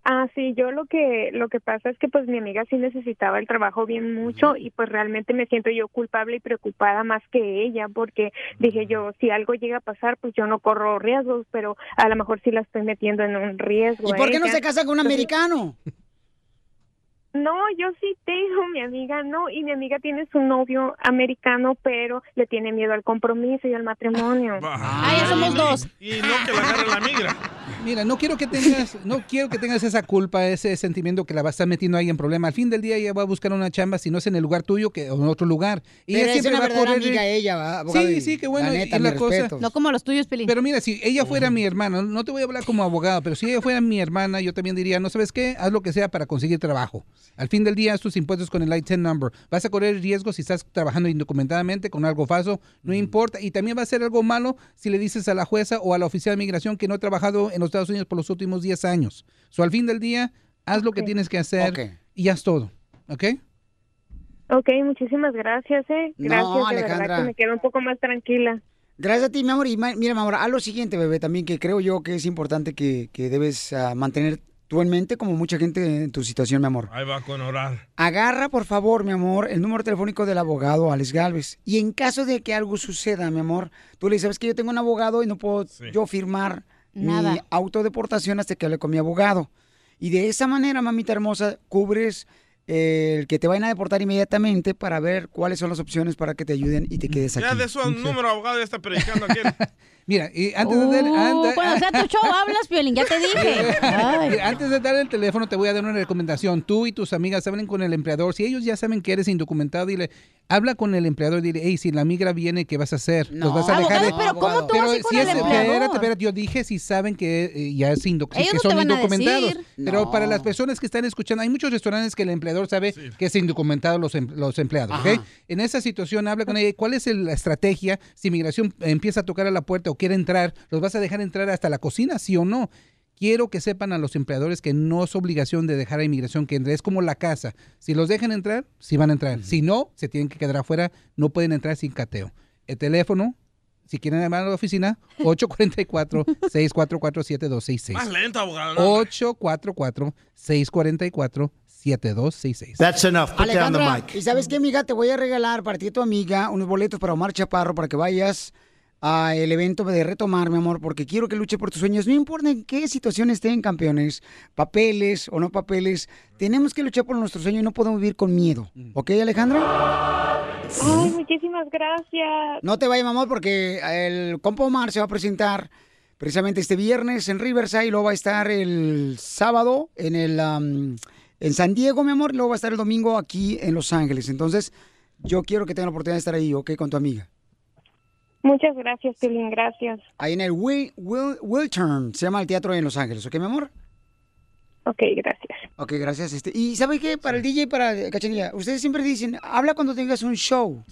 Ah, sí, yo lo que lo que pasa es que pues mi amiga sí necesitaba el trabajo bien mucho y pues realmente me siento yo culpable y preocupada más que ella porque dije yo si algo llega a pasar pues yo no corro riesgos, pero a lo mejor sí la estoy metiendo en un riesgo. ¿Y por qué no se casa con un americano? No, yo sí tengo, mi amiga no, y mi amiga tiene su novio americano, pero le tiene miedo al compromiso y al matrimonio. Ah, ya somos dos. Y no que la agarre la migra. Mira, no quiero que tengas, no quiero que tengas esa culpa, ese sentimiento que la va a estar metiendo ahí en problema. Al fin del día ella va a buscar una chamba, si no es en el lugar tuyo, que en otro lugar. Y Pero ella es siempre una va a verdadera correr- amiga ella, ¿va, abogado? Sí, sí, qué bueno. la y- neta, y la mis cosa. respetos. No como los tuyos, Pelín. Pero mira, si ella fuera mi hermana, no te voy a hablar como abogado, pero si ella fuera mi hermana, yo también diría, no sabes qué, haz lo que sea para conseguir trabajo. Al fin del día, haz tus impuestos con el I-10 number. Vas a correr riesgo si estás trabajando indocumentadamente con algo falso, no importa. Y también va a ser algo malo si le dices a la jueza o a la oficial de migración que no he trabajado en los Estados Unidos por los últimos 10 años. So, al fin del día, haz lo que tienes que hacer Ok. y haz todo. ¿Ok? Ok, muchísimas gracias, eh. No, Gracias, de Alejandra. verdad que me quedo un poco más tranquila. Gracias a ti, mi amor. Y mira, mi amor, haz lo siguiente, bebé, también que creo yo que es importante que, que debes ah, mantener tú en mente, como mucha gente en tu situación, mi amor. Ahí va con orar. Agarra, por favor, mi amor, el número telefónico del abogado Alex Galvez. Y en caso de que algo suceda, mi amor, tú le dices, "Sabes que yo tengo un abogado y no puedo yo firmar mi Nada. autodeportación hasta que hable con mi abogado. Y de esa manera, mamita hermosa, cubres el que te vayan a deportar inmediatamente para ver cuáles son las opciones para que te ayuden y te quedes aquí. Ya de su número, abogado, ya está predicando aquí. *laughs* Mira, y antes de dar, Uh, anda- cuando sea tu show hablas, Piolín, ya te *laughs* dije. Mira, Antes de dar el teléfono, te voy a dar una recomendación. Tú y tus amigas hablen con el empleador. Si ellos ya saben que eres indocumentado, dile, habla con el empleador. Dile, hey, si la migra viene, ¿qué vas a hacer? No. Los vas a dejar de. Abogado, pero ¿cómo tú Pero vas a ir con si el es- empleador? Espérate, espérate. Yo dije si saben que eh, ya es indoc- Ellos que no te son a indocumentados. decir. Pero No. para las personas que están escuchando, hay muchos restaurantes que el empleador sabe que es indocumentado los, em- los empleados. En esa situación, habla con ella. ¿Cuál es la estrategia? Si inmigración empieza a tocar a la puerta o quiere entrar, ¿los vas a dejar entrar hasta la cocina, sí o no? Quiero que sepan a los empleadores que no es obligación de dejar a inmigración que entre. Es como la casa. Si los dejan entrar, sí van a entrar. Si no, se tienen que quedar afuera. No pueden entrar sin cateo. El teléfono, si quieren llamar a la oficina, *laughs* 844-644-7266. Más lento, abogado. ¿no? 844-644-7266. That's enough. Put down the Alejandra, mic. ¿y sabes qué, amiga? Te voy a regalar para ti y tu amiga unos boletos para Omar Chaparro para que vayas al evento de Retomar, mi amor, porque quiero que luche por tus sueños. No importa en qué situación estén, campeones, papeles o no papeles, tenemos que luchar por nuestro sueño y no podemos vivir con miedo. ¿Ok, Alejandra? Ay, muchísimas gracias. No te vayas, mi amor, porque el compa Omar se va a presentar precisamente este viernes en Riverside, y luego va a estar el sábado en el en San Diego, mi amor, y luego va a estar el domingo aquí en Los Ángeles. Entonces, yo quiero que tenga la oportunidad de estar ahí, ¿ok? Con tu amiga. Muchas gracias, Piolín, gracias. Ahí en el Will, Will, Wiltern, se llama el teatro en Los Ángeles, ¿ok, mi amor? Ok, gracias. Ok, gracias. Este. Y ¿sabe qué? Para el DJ y para Cachanilla, ustedes siempre dicen, habla cuando tengas un show.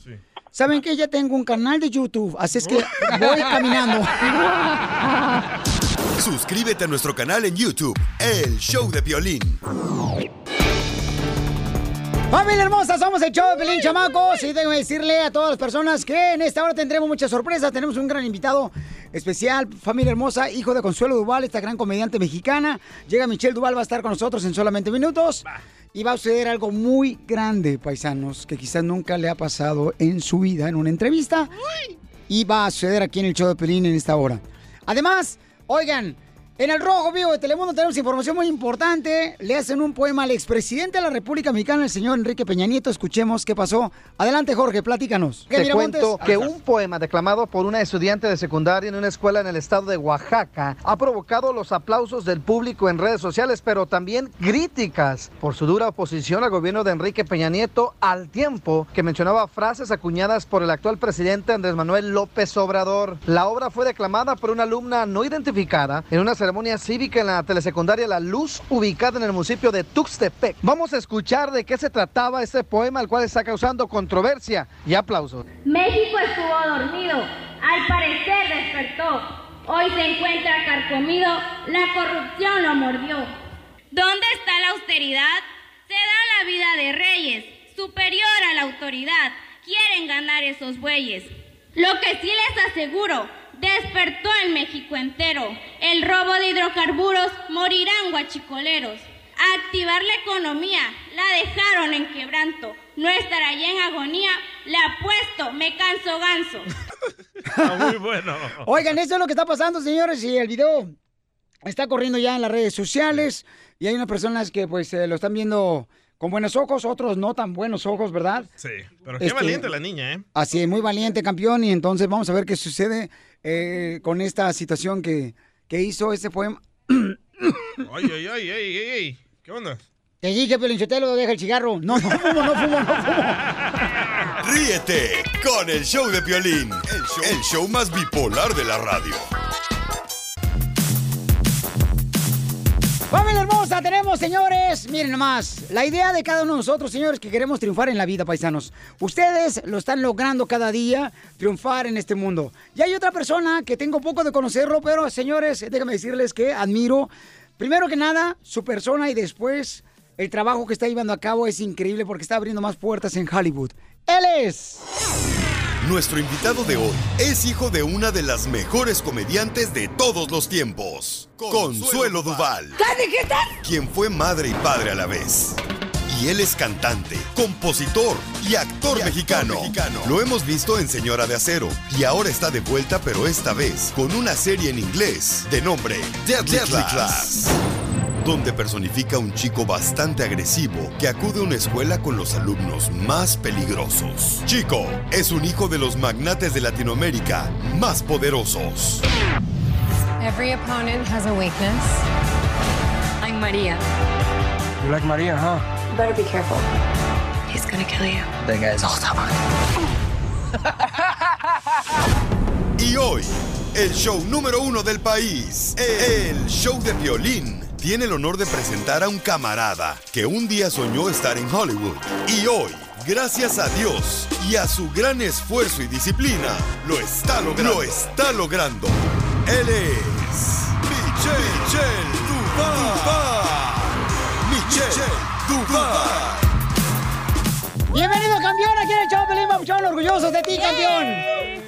¿Saben que Ya tengo un canal de YouTube, así es que voy caminando. *laughs* Suscríbete a nuestro canal en YouTube, El Show de Violín. Familia hermosa, somos el show de Pelín Chamacos y tengo que decirle a todas las personas que en esta hora tendremos muchas sorpresas. Tenemos un gran invitado especial, familia hermosa, hijo de Consuelo Duval, esta gran comediante mexicana. Llega Michelle Duval, va a estar con nosotros en solamente minutos. Y va a suceder algo muy grande, paisanos, que quizás nunca le ha pasado en su vida en una entrevista. Y va a suceder aquí en el show de Pelín en esta hora. Además, oigan, en el Rojo Vivo de Telemundo tenemos información muy importante. Le hacen un poema al expresidente de la República Mexicana, el señor Enrique Peña Nieto. Escuchemos qué pasó. Adelante, Jorge, platícanos. ¿Qué, Te cuento que un poema declamado por una estudiante de secundaria en una escuela en el estado de Oaxaca ha provocado los aplausos del público en redes sociales, pero también críticas por su dura oposición al gobierno de Enrique Peña Nieto al tiempo que mencionaba frases acuñadas por el actual presidente Andrés Manuel López Obrador. La obra fue declamada por una alumna no identificada en una ceremonia cívica en la telesecundaria La Luz, ubicada en el municipio de Tuxtepec. Vamos a escuchar de qué se trataba este poema, el cual está causando controversia y aplausos. México estuvo dormido, al parecer despertó. Hoy se encuentra carcomido, la corrupción lo mordió. ¿Dónde está la austeridad? Se da la vida de reyes, superior a la autoridad. Quieren ganar esos bueyes. Lo que sí les aseguro, despertó el México entero. El robo de hidrocarburos morirán guachicoleros. A activar la economía, la dejaron en quebranto. No estará ya en agonía, le apuesto, me canso ganso. muy bueno. Oigan, esto es lo que está pasando, señores, y el video está corriendo ya en las redes sociales y hay unas personas que pues eh, lo están viendo con buenos ojos, otros no tan buenos ojos, ¿verdad? Sí, pero qué Este- valiente la niña, ¿eh? Así es, muy valiente campeón y entonces vamos a ver qué sucede eh, con esta situación que, que hizo este poema. Ay, ay, ay, ay, ay, ay. ¿Qué onda? Te dije, Pelinchotelo, deja el cigarro. No, no fumo, no fumo, no fumo. Ríete con el show de Piolín, el show, el show más bipolar de la radio. Familia hermosa, tenemos, señores, miren nomás, la idea de cada uno de nosotros, señores, que queremos triunfar en la vida, paisanos. Ustedes lo están logrando cada día, triunfar en este mundo. Y hay otra persona que tengo poco de conocerlo, pero, señores, déjame decirles que admiro, primero que nada, su persona y después el trabajo que está llevando a cabo es increíble porque está abriendo más puertas en Hollywood. Él es... Nuestro invitado de hoy es hijo de una de las mejores comediantes de todos los tiempos, Consuelo Duval, ¿Qué quien fue madre y padre a la vez. Y él es cantante, compositor y actor mexicano. Lo hemos visto en Señora de Acero y ahora está de vuelta, pero esta vez con una serie en inglés de nombre Deadly, Class. donde personifica a un chico bastante agresivo que acude a una escuela con los alumnos más peligrosos. Chico es un hijo de los magnates de Latinoamérica más poderosos. Every opponent has a weakness. I'm Maria. You like Maria, huh? Better be careful. He's gonna kill you. That guy's all *laughs* Y hoy, el show número uno del país, el show de violín, tiene el honor de presentar a un camarada que un día soñó estar en Hollywood. Y hoy, gracias a Dios y a su gran esfuerzo y disciplina, lo está logrando. Lo está logrando. Él es Michelle, Michelle Duval. Michelle Bienvenido, campeón, aquí en el show Pelín Papuchón, orgullosos de ti, campeón.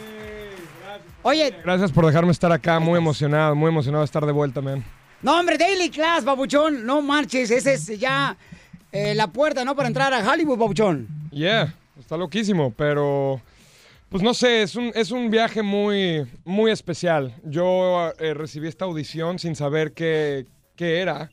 Oye, Gracias por dejarme estar acá, muy emocionado, muy emocionado de estar de vuelta, man. no, hombre, Daily Class, Papuchón, no marches, esa es ya eh, la puerta, ¿no? Para entrar a Hollywood, Papuchón. Yeah, está loquísimo, pero pues no sé, es un, es un viaje muy, muy especial. Yo eh, recibí esta audición sin saber qué, qué era.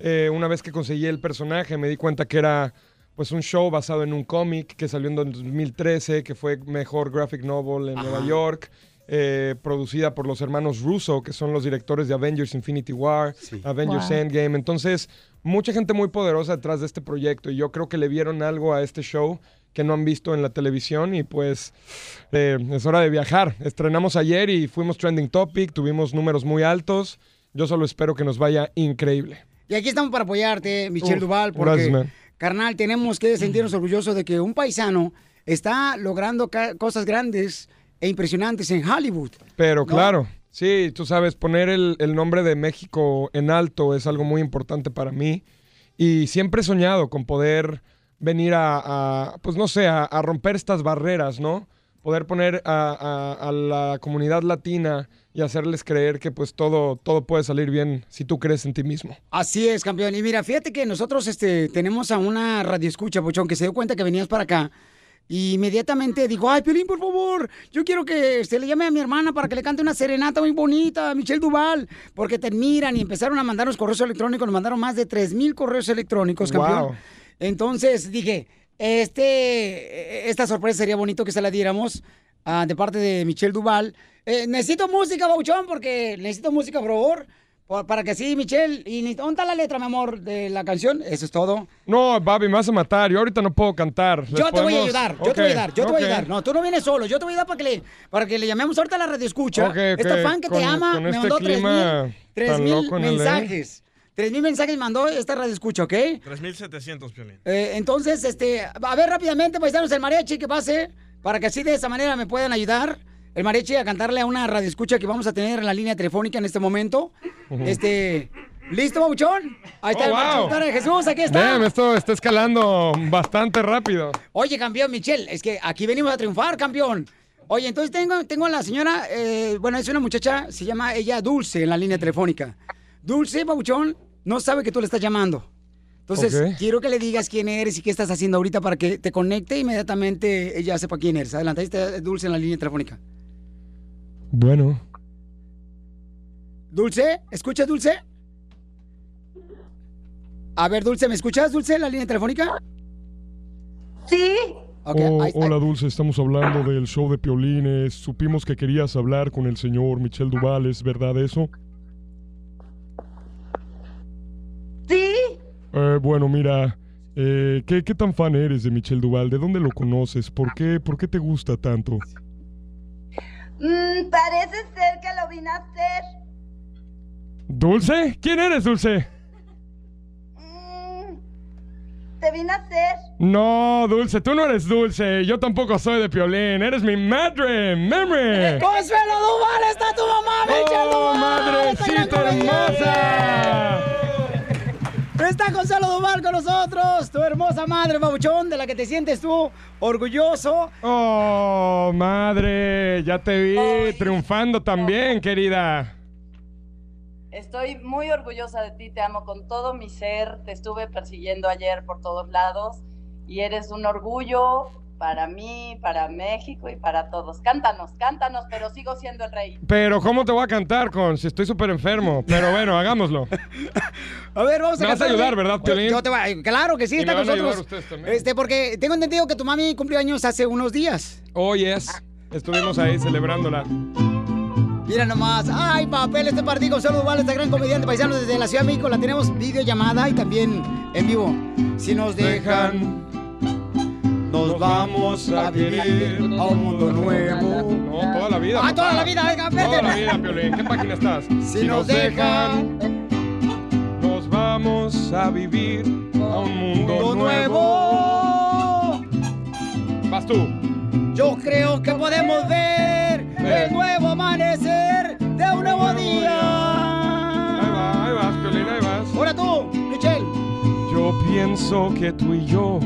Eh, una vez que conseguí el personaje, me di cuenta que era pues un show basado en un cómic que salió en 2013, que fue mejor graphic novel en Nueva York. eh, producida por los hermanos Russo, que son los directores de Avengers Infinity War, Avengers Wow. Endgame. Entonces, mucha gente muy poderosa detrás de este proyecto y yo creo que le vieron algo a este show que no han visto en la televisión y pues eh, es hora de viajar. Estrenamos ayer y fuimos trending topic, tuvimos números muy altos. Yo solo espero que nos vaya increíble. Y aquí estamos para apoyarte, Michelle Uf, Duval, porque, gracias, man. carnal, tenemos que sentirnos orgullosos de que un paisano está logrando cosas grandes e impresionantes en Hollywood. Pero claro, sí, tú sabes, poner el, el nombre de México en alto es algo muy importante para mí. Y siempre he soñado con poder venir a, a, pues no sé, a, a romper estas barreras, ¿no? Poder poner a la comunidad latina y hacerles creer que pues todo, todo puede salir bien si tú crees en ti mismo. Así es, campeón. Y mira, fíjate que nosotros este, tenemos a una radioescucha, Pochón, que se dio cuenta que venías para acá. Y inmediatamente dijo, ay, Piolín, por favor, yo quiero que se le llame a mi hermana para que le cante una serenata muy bonita a Michelle Duval, porque te admiran y empezaron a mandarnos correos electrónicos, nos mandaron más de 3 mil correos electrónicos, campeón. Wow. Entonces dije, este, esta sorpresa sería bonito que se la diéramos ah, de parte de Michelle Duval. Eh, necesito música, Bauchón, porque necesito música, por favor. Para que así, Michelle, y ni- ¿dónde está la letra, mi amor, de la canción? Eso es todo. No, Babi, me vas a matar. Yo ahorita no puedo cantar. Yo ¿Les te voy a ayudar, yo te voy a ayudar, yo te voy a ayudar. No, tú no vienes solo, yo te voy a ayudar para que le, para que le llamemos ahorita a la radio escucha. Ok, ok, Esta fan que te ama me este mandó tres clima mil, tres tan mil loco en LA. mensajes. Tres mil mensajes mandó esta radio escucha, ¿ok? 3.700, Piolín. Eh, entonces, este, a ver rápidamente, paisanos, el mariachi que pase, para que así de esa manera me puedan ayudar. El mariachi a cantarle a una radio escucha que vamos a tener en la línea telefónica en este momento. Este, ¿listo, Babuchón? Ahí está Oh, el wow. de Jesús, aquí está. Damn, esto está escalando bastante rápido. Oye, campeón Michelle, es que aquí venimos a triunfar, campeón. Oye, entonces tengo, tengo a la señora, eh, bueno, es una muchacha, se llama ella Dulce en la línea telefónica. Dulce, Babuchón, no sabe que tú le estás llamando. Entonces, quiero que le digas quién eres y qué estás haciendo ahorita para que te conecte inmediatamente ella sepa quién eres. Adelante, ahí está Dulce en la línea telefónica. Bueno, Dulce, ¿escuchas, Dulce? A ver, Dulce, ¿me escuchas, Dulce, en la línea telefónica? Sí. Ok, Oh, hola Dulce, estamos hablando del show de Piolines. Supimos que querías hablar con el señor Michel Duval, ¿es verdad eso? Sí. Eh, bueno, mira, eh, ¿qué, qué tan fan eres de Michel Duval? ¿De dónde lo conoces? ¿Por qué, ¿Por qué te gusta tanto? Mm, parece ser que lo vine a hacer. ¿Dulce? ¿Quién eres, Dulce? Mm, te vine a hacer. No, Dulce, tú no eres Dulce. Yo tampoco soy de Piolín. Eres mi madre, memory. ¡Consuelo Duval, está tu mamá, Michelle ¡Oh, Duval! madrecita hermosa! Está Gonzalo Duval con nosotros, tu hermosa madre, babuchón, de la que te sientes tú orgulloso. Oh, madre, ya te vi triunfando también, querida. Estoy muy orgullosa de ti, te amo con todo mi ser, te estuve persiguiendo ayer por todos lados y eres un orgullo para mí, para México y para todos. Cántanos, cántanos, pero sigo siendo el rey. Pero ¿cómo te voy a cantar, con si estoy súper enfermo? Pero bueno, hagámoslo. *laughs* A ver, vamos a Me vas a ayudar, ¿verdad, Piolín? Yo te voy a- Claro que sí, Y está me con nosotros. Este, porque tengo entendido que tu mami cumplió años hace unos días. Oh, yes. Estuvimos ahí celebrándola. Mira nomás. Ay, papel, este partido. Saludos, vale, esta gran comediante paisano desde la Ciudad de México. La tenemos videollamada y también en vivo. Si nos dejan, nos vamos a vivir a un mundo nuevo. No, toda la vida. Ah, toda la vida, venga, vete. Toda la vida, Piolín. ¿Qué página estás? Si nos dejan, nos vamos a vivir a un mundo mundo nuevo. nuevo. Vas tú. Yo creo que podemos ver el nuevo amanecer de un nuevo día. Ahí va, ahí vas, Piolín, ahí vas. Ahora tú, Michelle. Yo pienso que tú y yo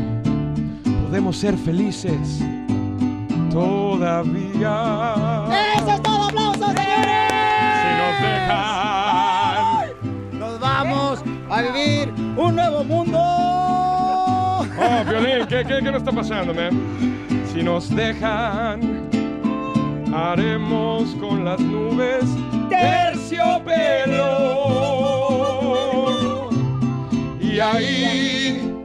podemos ser felices todavía. ¡Eso es todo, aplausos, señores! Si nos dejan. Nos vamos a vivir un nuevo mundo. Oh, Violín, ¿qué, qué, qué nos está pasando, man? Si nos dejan, haremos con las nubes terciopelo. Y ahí,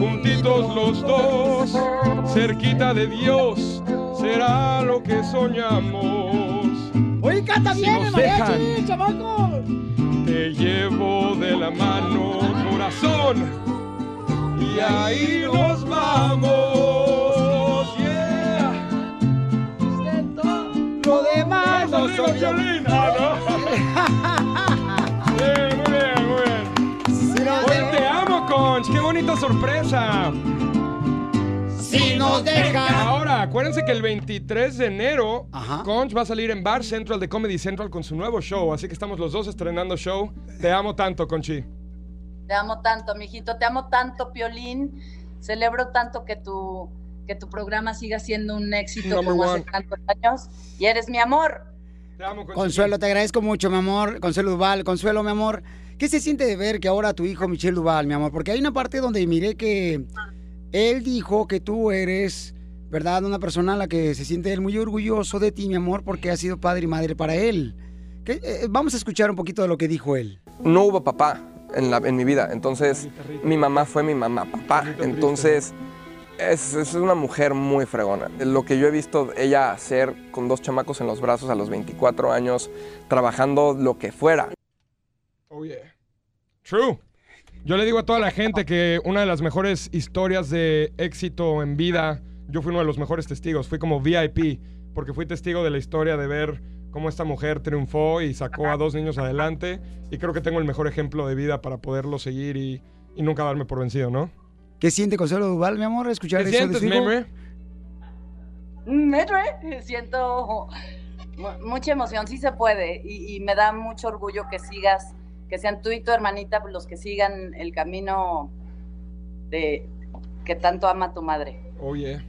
juntitos los dos, cerquita de Dios, será lo que soñamos. Oye, canta Si bien nos el mariachi, dejan. chamaco. Te llevo de la mano, corazón. Y ahí nos vamos. Yeah. Lo demás no soy Conch. Qué bonita sorpresa. Si nos dejan. Ahora, acuérdense que el 23 de enero, Conch va a salir en Bar Central de Comedy Central con su nuevo show. Así que estamos los dos estrenando show. Te amo tanto, Conchi. Te amo tanto, mijito, te amo tanto, Piolín. Celebro tanto que tu, que tu programa siga siendo un éxito Number como one. hace tantos años. Y eres mi amor. Te amo, Conchi. Consuelo, te agradezco mucho, mi amor. Consuelo Duval, Consuelo, mi amor. ¿Qué se siente de ver que ahora tu hijo Michelle Duval, mi amor? Porque hay una parte donde miré que él dijo que tú eres, ¿verdad? Una persona a la que se siente él muy orgulloso de ti, mi amor, porque has sido padre y madre para él. ¿Qué? Eh, vamos a escuchar un poquito de lo que dijo él. no hubo papá en, la, en mi vida. Entonces, mi mamá fue mi mamá, papá. Entonces, es, es una mujer muy fregona. Lo que yo he visto ella hacer con dos chamacos en los brazos a los 24 años, trabajando lo que fuera. Oh, yeah. True. Yo le digo a toda la gente que una de las mejores historias de éxito en vida, yo fui uno de los mejores testigos, fui como VIP, porque fui testigo de la historia de ver cómo esta mujer triunfó y sacó a dos niños adelante, y creo que tengo el mejor ejemplo de vida para poderlo seguir y, y nunca darme por vencido, ¿no? ¿Qué siente Consuelo Duval, mi amor, escuchar ¿Qué eso sientes, de su hijo? Siento mu- mucha emoción, sí se puede. Y, y me da mucho orgullo que sigas, que sean tú y tu hermanita los que sigan el camino de que tanto ama tu madre. Oh, yeah.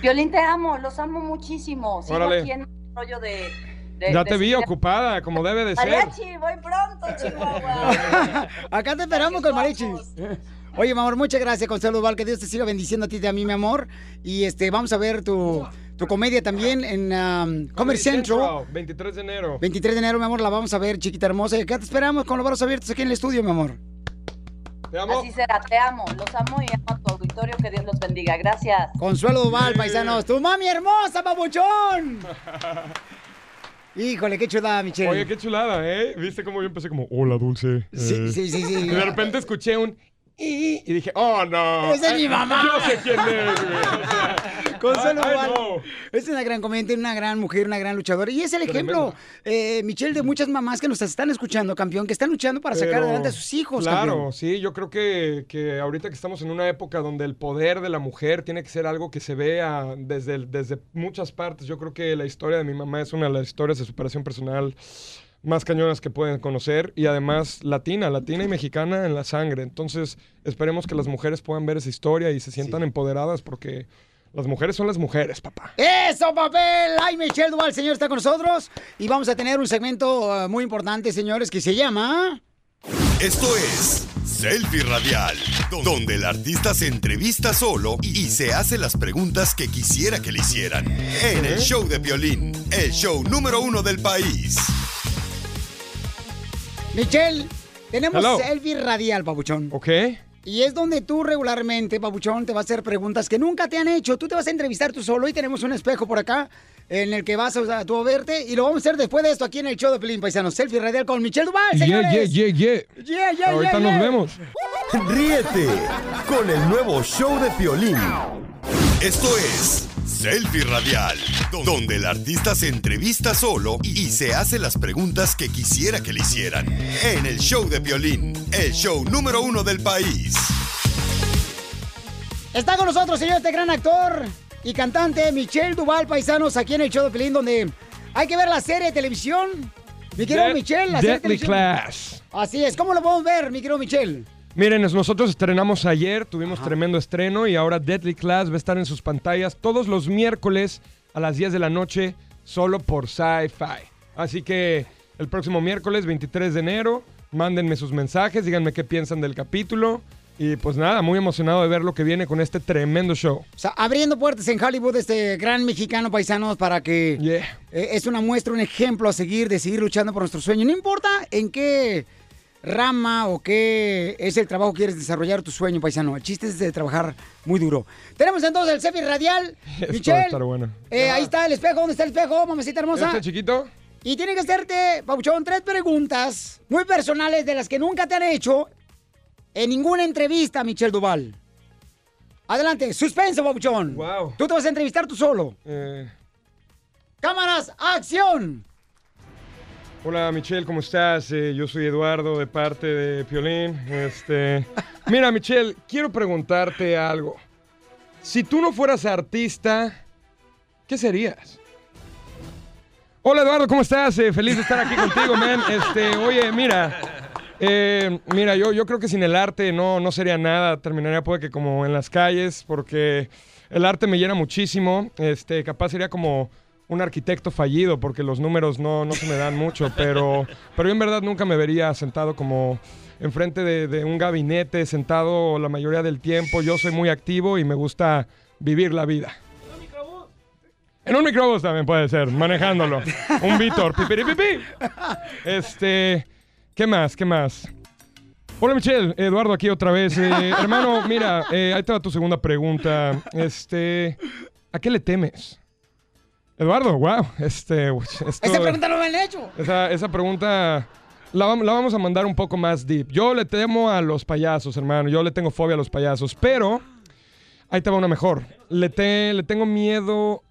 Violín, te amo, los amo muchísimo. Sigo Órale. aquí en el rollo de. de- Ya de te vi ocupada, como debe de ser. Mariachi, voy pronto, Chihuahua. *laughs* Acá te esperamos con mariachis. Oye, mi amor, muchas gracias, Consuelo Duval. Que Dios te siga bendiciendo a ti y a mí, mi amor. Y este, vamos a ver tu, tu comedia también en um, Comedy Central. 23 de enero. 23 de enero, mi amor, la vamos a ver, chiquita hermosa. Y acá te esperamos con los brazos abiertos aquí en el estudio, mi amor. Te Así será, te amo, los amo y amo a tu auditorio. Que Dios los bendiga. Gracias. Consuelo Duval, paisanos. ¡Tu mami hermosa, babuchón! *laughs* Híjole, qué chulada, Michelle. Oye, qué chulada, ¿eh? ¿Viste cómo yo empecé como, hola, dulce? Sí, Eh, sí, sí, sí. Y de repente escuché un... Y dije, oh, no. ¡Esa es mi mamá! Yo sé quién es, güey. Consuelo Ay, Duval. no. Es una gran comediante, una gran mujer, una gran luchadora. Y es el ejemplo, eh, Michelle, de muchas mamás que nos están escuchando, campeón, que están luchando para sacar adelante a sus hijos, Claro, campeón. sí, yo creo que, que ahorita que estamos en una época donde el poder de la mujer tiene que ser algo que se vea desde, desde muchas partes. Yo creo que la historia de mi mamá es una de las historias de superación personal más cañonas que pueden conocer y además latina, latina y mexicana en la sangre. Entonces esperemos que las mujeres puedan ver esa historia y se sientan empoderadas porque las mujeres son las mujeres, papá. ¡Eso, papel! ¡Ay, Michelle Duval, señor, está con nosotros! Y vamos a tener un segmento eh, muy importante, señores, que se llama... Esto es Selfie Radial, donde el artista se entrevista solo y se hace las preguntas que quisiera que le hicieran. En el show de violín, el show número uno del país. Michelle, tenemos Hello. selfie radial, papuchón. Ok. Y es donde tú regularmente, papuchón, te vas a hacer preguntas que nunca te han hecho. Tú te vas a entrevistar tú solo y tenemos un espejo por acá en el que vas a, o sea, tú a verte y lo vamos a hacer después de esto aquí en el show de Pelín Paisano. Selfie radial con Michelle Duval, Yeah, señores. yeah, yeah, yeah. Yeah, yeah, Ahorita yeah, nos yeah. vemos. Ríete con el nuevo show de Piolín. Esto es Selfie Radial, donde el artista se entrevista solo y se hace las preguntas que quisiera que le hicieran. En el show de Piolín, el show número uno del país. Está con nosotros, señor, este gran actor y cantante Michelle Duval, paisanos, aquí en el show de Pelín, donde hay que ver la serie de televisión. Mi querido Michelle, la serie de Deadly televisión. Class. Así es, ¿cómo lo podemos ver, mi querido Michelle? Miren, nosotros estrenamos ayer, tuvimos tremendo estreno y ahora Deadly Class va a estar en sus pantallas todos los miércoles a las 10 de la noche, solo por Sci-Fi. Así que el próximo miércoles, 23 de enero, mándenme sus mensajes, díganme qué piensan del capítulo. Y pues nada, muy emocionado de ver lo que viene con este tremendo show. O sea, abriendo puertas en Hollywood, este gran mexicano paisanos para que eh, es una muestra, un ejemplo a seguir, de seguir luchando por nuestro sueño. No importa en qué rama o qué es el trabajo que quieres desarrollar tu sueño, paisano. El chiste es de trabajar muy duro. Tenemos entonces el Cefi Radial. *laughs* Esto va a estar bueno. eh, ahí está el espejo. ¿Dónde está el espejo, mamacita hermosa? ¿Este chiquito? Y tiene que hacerte, Pabuchón, tres preguntas muy personales de las que nunca te han hecho en ninguna entrevista, Michelle Duval. Adelante, suspenso, Pabuchón. Wow. Tú te vas a entrevistar tú solo. Eh, Cámaras, acción. Hola Michelle, ¿cómo estás? Eh, yo soy Eduardo de parte de Piolín. Este, mira Michelle, quiero preguntarte algo. Si tú no fueras artista, ¿qué serías? Hola Eduardo, ¿cómo estás? Eh, feliz de estar aquí contigo, man. Este, oye, mira, eh, mira, yo, yo creo que sin el arte no, no sería nada. Terminaría puede que como en las calles, porque el arte me llena muchísimo. Este, capaz sería como un arquitecto fallido, porque los números no, no se me dan mucho, pero, pero yo en verdad nunca me vería sentado como enfrente de, de un gabinete, sentado la mayoría del tiempo. Yo soy muy activo y me gusta vivir la vida. En un microbús también puede ser, manejándolo. Un Víctor, pipiripipi. Este, ¿qué más? ¿Qué más? Hola Michelle, Eduardo aquí otra vez. Eh, hermano, mira, eh, ahí te va tu segunda pregunta. Este, ¿a qué le temes? Eduardo, wow, este, esto- Esa pregunta no me han hecho. esa, esa pregunta la, vam- la vamos a mandar un poco más deep. Yo le temo a los payasos, hermano. Yo le tengo fobia a los payasos. Pero ahí te va una mejor. Le, te- le tengo miedo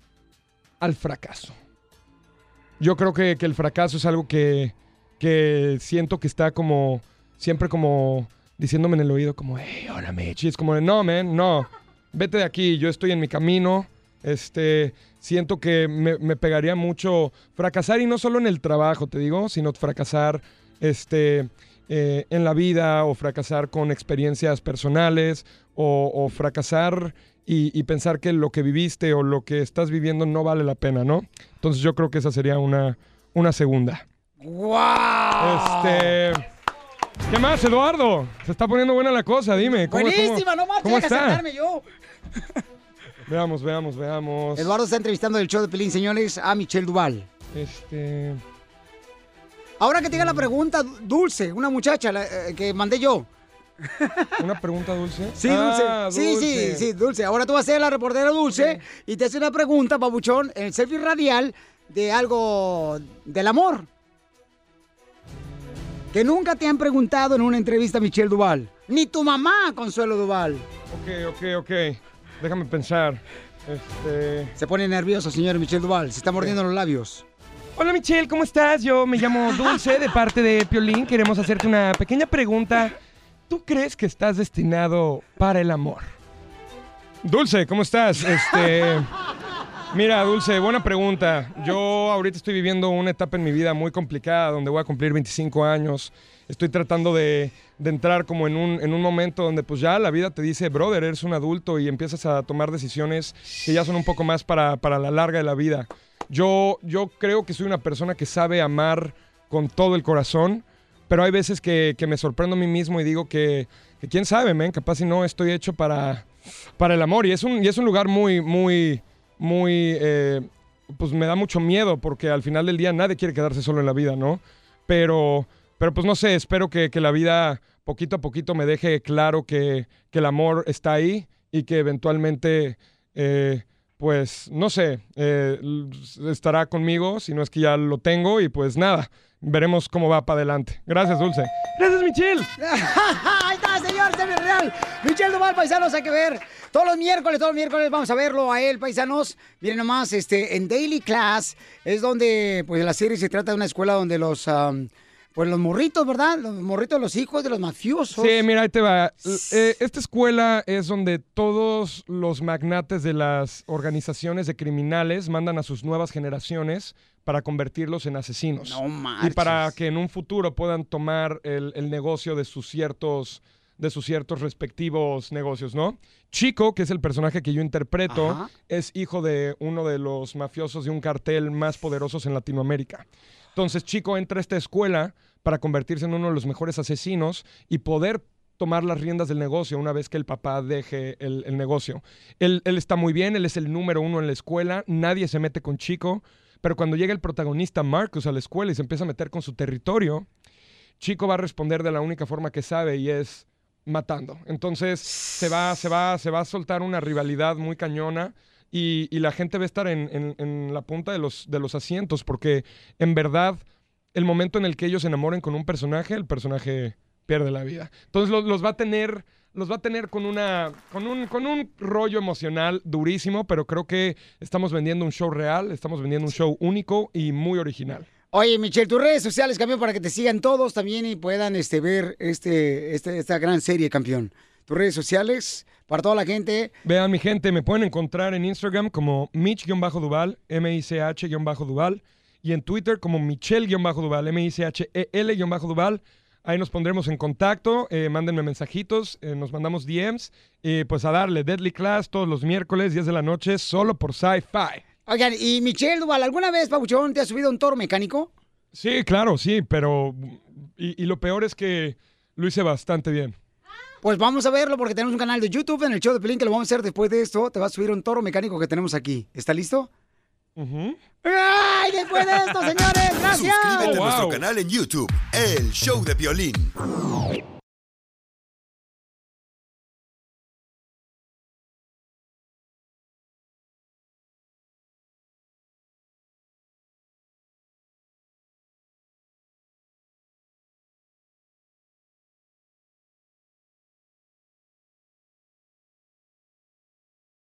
al fracaso. Yo creo que, que el fracaso es algo que, que siento que está como, siempre como diciéndome en el oído como, hey, hola Mechi. Es como, no, man, no. Vete de aquí, yo estoy en mi camino. Este, siento que me, me pegaría mucho fracasar y no solo en el trabajo, te digo, sino fracasar este, eh, en la vida o fracasar con experiencias personales o, o fracasar y, y pensar que lo que viviste o lo que estás viviendo no vale la pena, ¿no? Entonces yo creo que esa sería una, una segunda. ¡Wow! Este, ¿Qué más, Eduardo? Se está poniendo buena la cosa, dime. ¿cómo- Buenísima, cómo- no marches, ¿Cómo deja está? sentarme yo. Veamos, veamos, veamos. Eduardo está entrevistando el show de Pelín, señores, a Michelle Duval. Este. Ahora que tenga la pregunta, Dulce, una muchacha la, eh, que mandé yo. *laughs* ¿Una pregunta dulce? Sí, Dulce. Ah, Sí, sí, sí, Dulce. Ahora tú vas a ser la reportera Dulce y te hace una pregunta, papuchón, en el selfie radial de algo del amor. Que nunca te han preguntado en una entrevista Michelle Duval. Ni tu mamá, Consuelo Duval. Ok, ok, ok. Déjame pensar. Este. Se pone nervioso, señor Michelle Duval. Se está mordiendo los labios. Hola Michelle, ¿cómo estás? Yo me llamo *laughs* Dulce de parte de Piolín. Queremos hacerte una pequeña pregunta. ¿Tú crees que estás destinado para el amor? Dulce, ¿cómo estás? Este. Mira, Dulce, buena pregunta. Yo ahorita estoy viviendo una etapa en mi vida muy complicada donde voy a cumplir 25 años. Estoy tratando de, entrar como en un, en un momento donde pues ya la vida te dice, brother, eres un adulto y empiezas a tomar decisiones que ya son un poco más para, para la larga de la vida. Yo, yo creo que soy una persona que sabe amar con todo el corazón, pero hay veces que, que me sorprendo a mí mismo y digo que, que quién sabe, men, capaz si no estoy hecho para, para el amor. Y es un, y es un lugar muy, muy, muy, eh, pues me da mucho miedo porque al final del día nadie quiere quedarse solo en la vida, ¿no? Pero, pero pues no sé, espero que, que la vida poquito a poquito me deje claro que, que el amor está ahí y que eventualmente, eh, pues, no sé, eh, estará conmigo, si no es que ya lo tengo y pues nada, veremos cómo va para adelante. Gracias, Dulce. Gracias, Michelle. *laughs* Ahí está, señor, bien real. Michelle Duval, paisanos, hay que ver. Todos los miércoles, todos los miércoles vamos a verlo a él, paisanos. Miren nomás, este, en Daily Class es donde, pues, la serie se trata de una escuela donde los, pues, los morritos, ¿verdad? Los morritos, los hijos de los mafiosos. Sí, mira, ahí te va. Eh, esta escuela es donde todos los magnates de las organizaciones de criminales mandan a sus nuevas generaciones para convertirlos en asesinos. No Y para que en un futuro puedan tomar el, el negocio de sus ciertos de sus ciertos respectivos negocios, ¿no? Chico, que es el personaje que yo interpreto, Ajá. es hijo de uno de los mafiosos de un cartel más poderosos en Latinoamérica. Entonces Chico entra a esta escuela para convertirse en uno de los mejores asesinos y poder tomar las riendas del negocio una vez que el papá deje el, negocio. Él, él está muy bien, él es el número uno en la escuela, nadie se mete con Chico, pero cuando llega el protagonista Marcus a la escuela y se empieza a meter con su territorio, Chico va a responder de la única forma que sabe y es matando. Entonces se va, se va, se va a soltar una rivalidad muy cañona y, y la gente va a estar en, en- en la punta de los, de los asientos porque en verdad el momento en el que ellos se enamoren con un personaje, el personaje pierde la vida. Entonces los, va a tener, los va a tener con una, con un, con un rollo emocional durísimo, pero creo que estamos vendiendo un show real, estamos vendiendo un show único y muy original. Oye, Michelle, tus redes sociales, campeón, para que te sigan todos también y puedan este, ver este, este, esta gran serie, campeón. Tus redes sociales, para toda la gente. Vean, mi gente, me pueden encontrar en Instagram como Mitch-Duval, M-I-C-H-Duval, y en Twitter como Michelle-Duval, M-I-C-H-E-L-Duval. Ahí nos pondremos en contacto, eh, mándenme mensajitos, eh, nos mandamos DMs, y pues a darle Deadly Class todos los miércoles, 10 de la noche, solo por Sci-Fi. Oigan, y Michelle Duval, ¿alguna vez, Pabuchón, te has subido un toro mecánico? Sí, claro, sí, pero... Y, y lo peor es que lo hice bastante bien. Pues vamos a verlo porque tenemos un canal de YouTube en el show de Pelín que lo vamos a hacer después de esto. Te va a subir un toro mecánico que tenemos aquí. ¿Está listo? ¡Ay, después de esto, señores! ¡Gracias! *laughs* Suscríbete a nuestro canal en YouTube, El Show de Violín.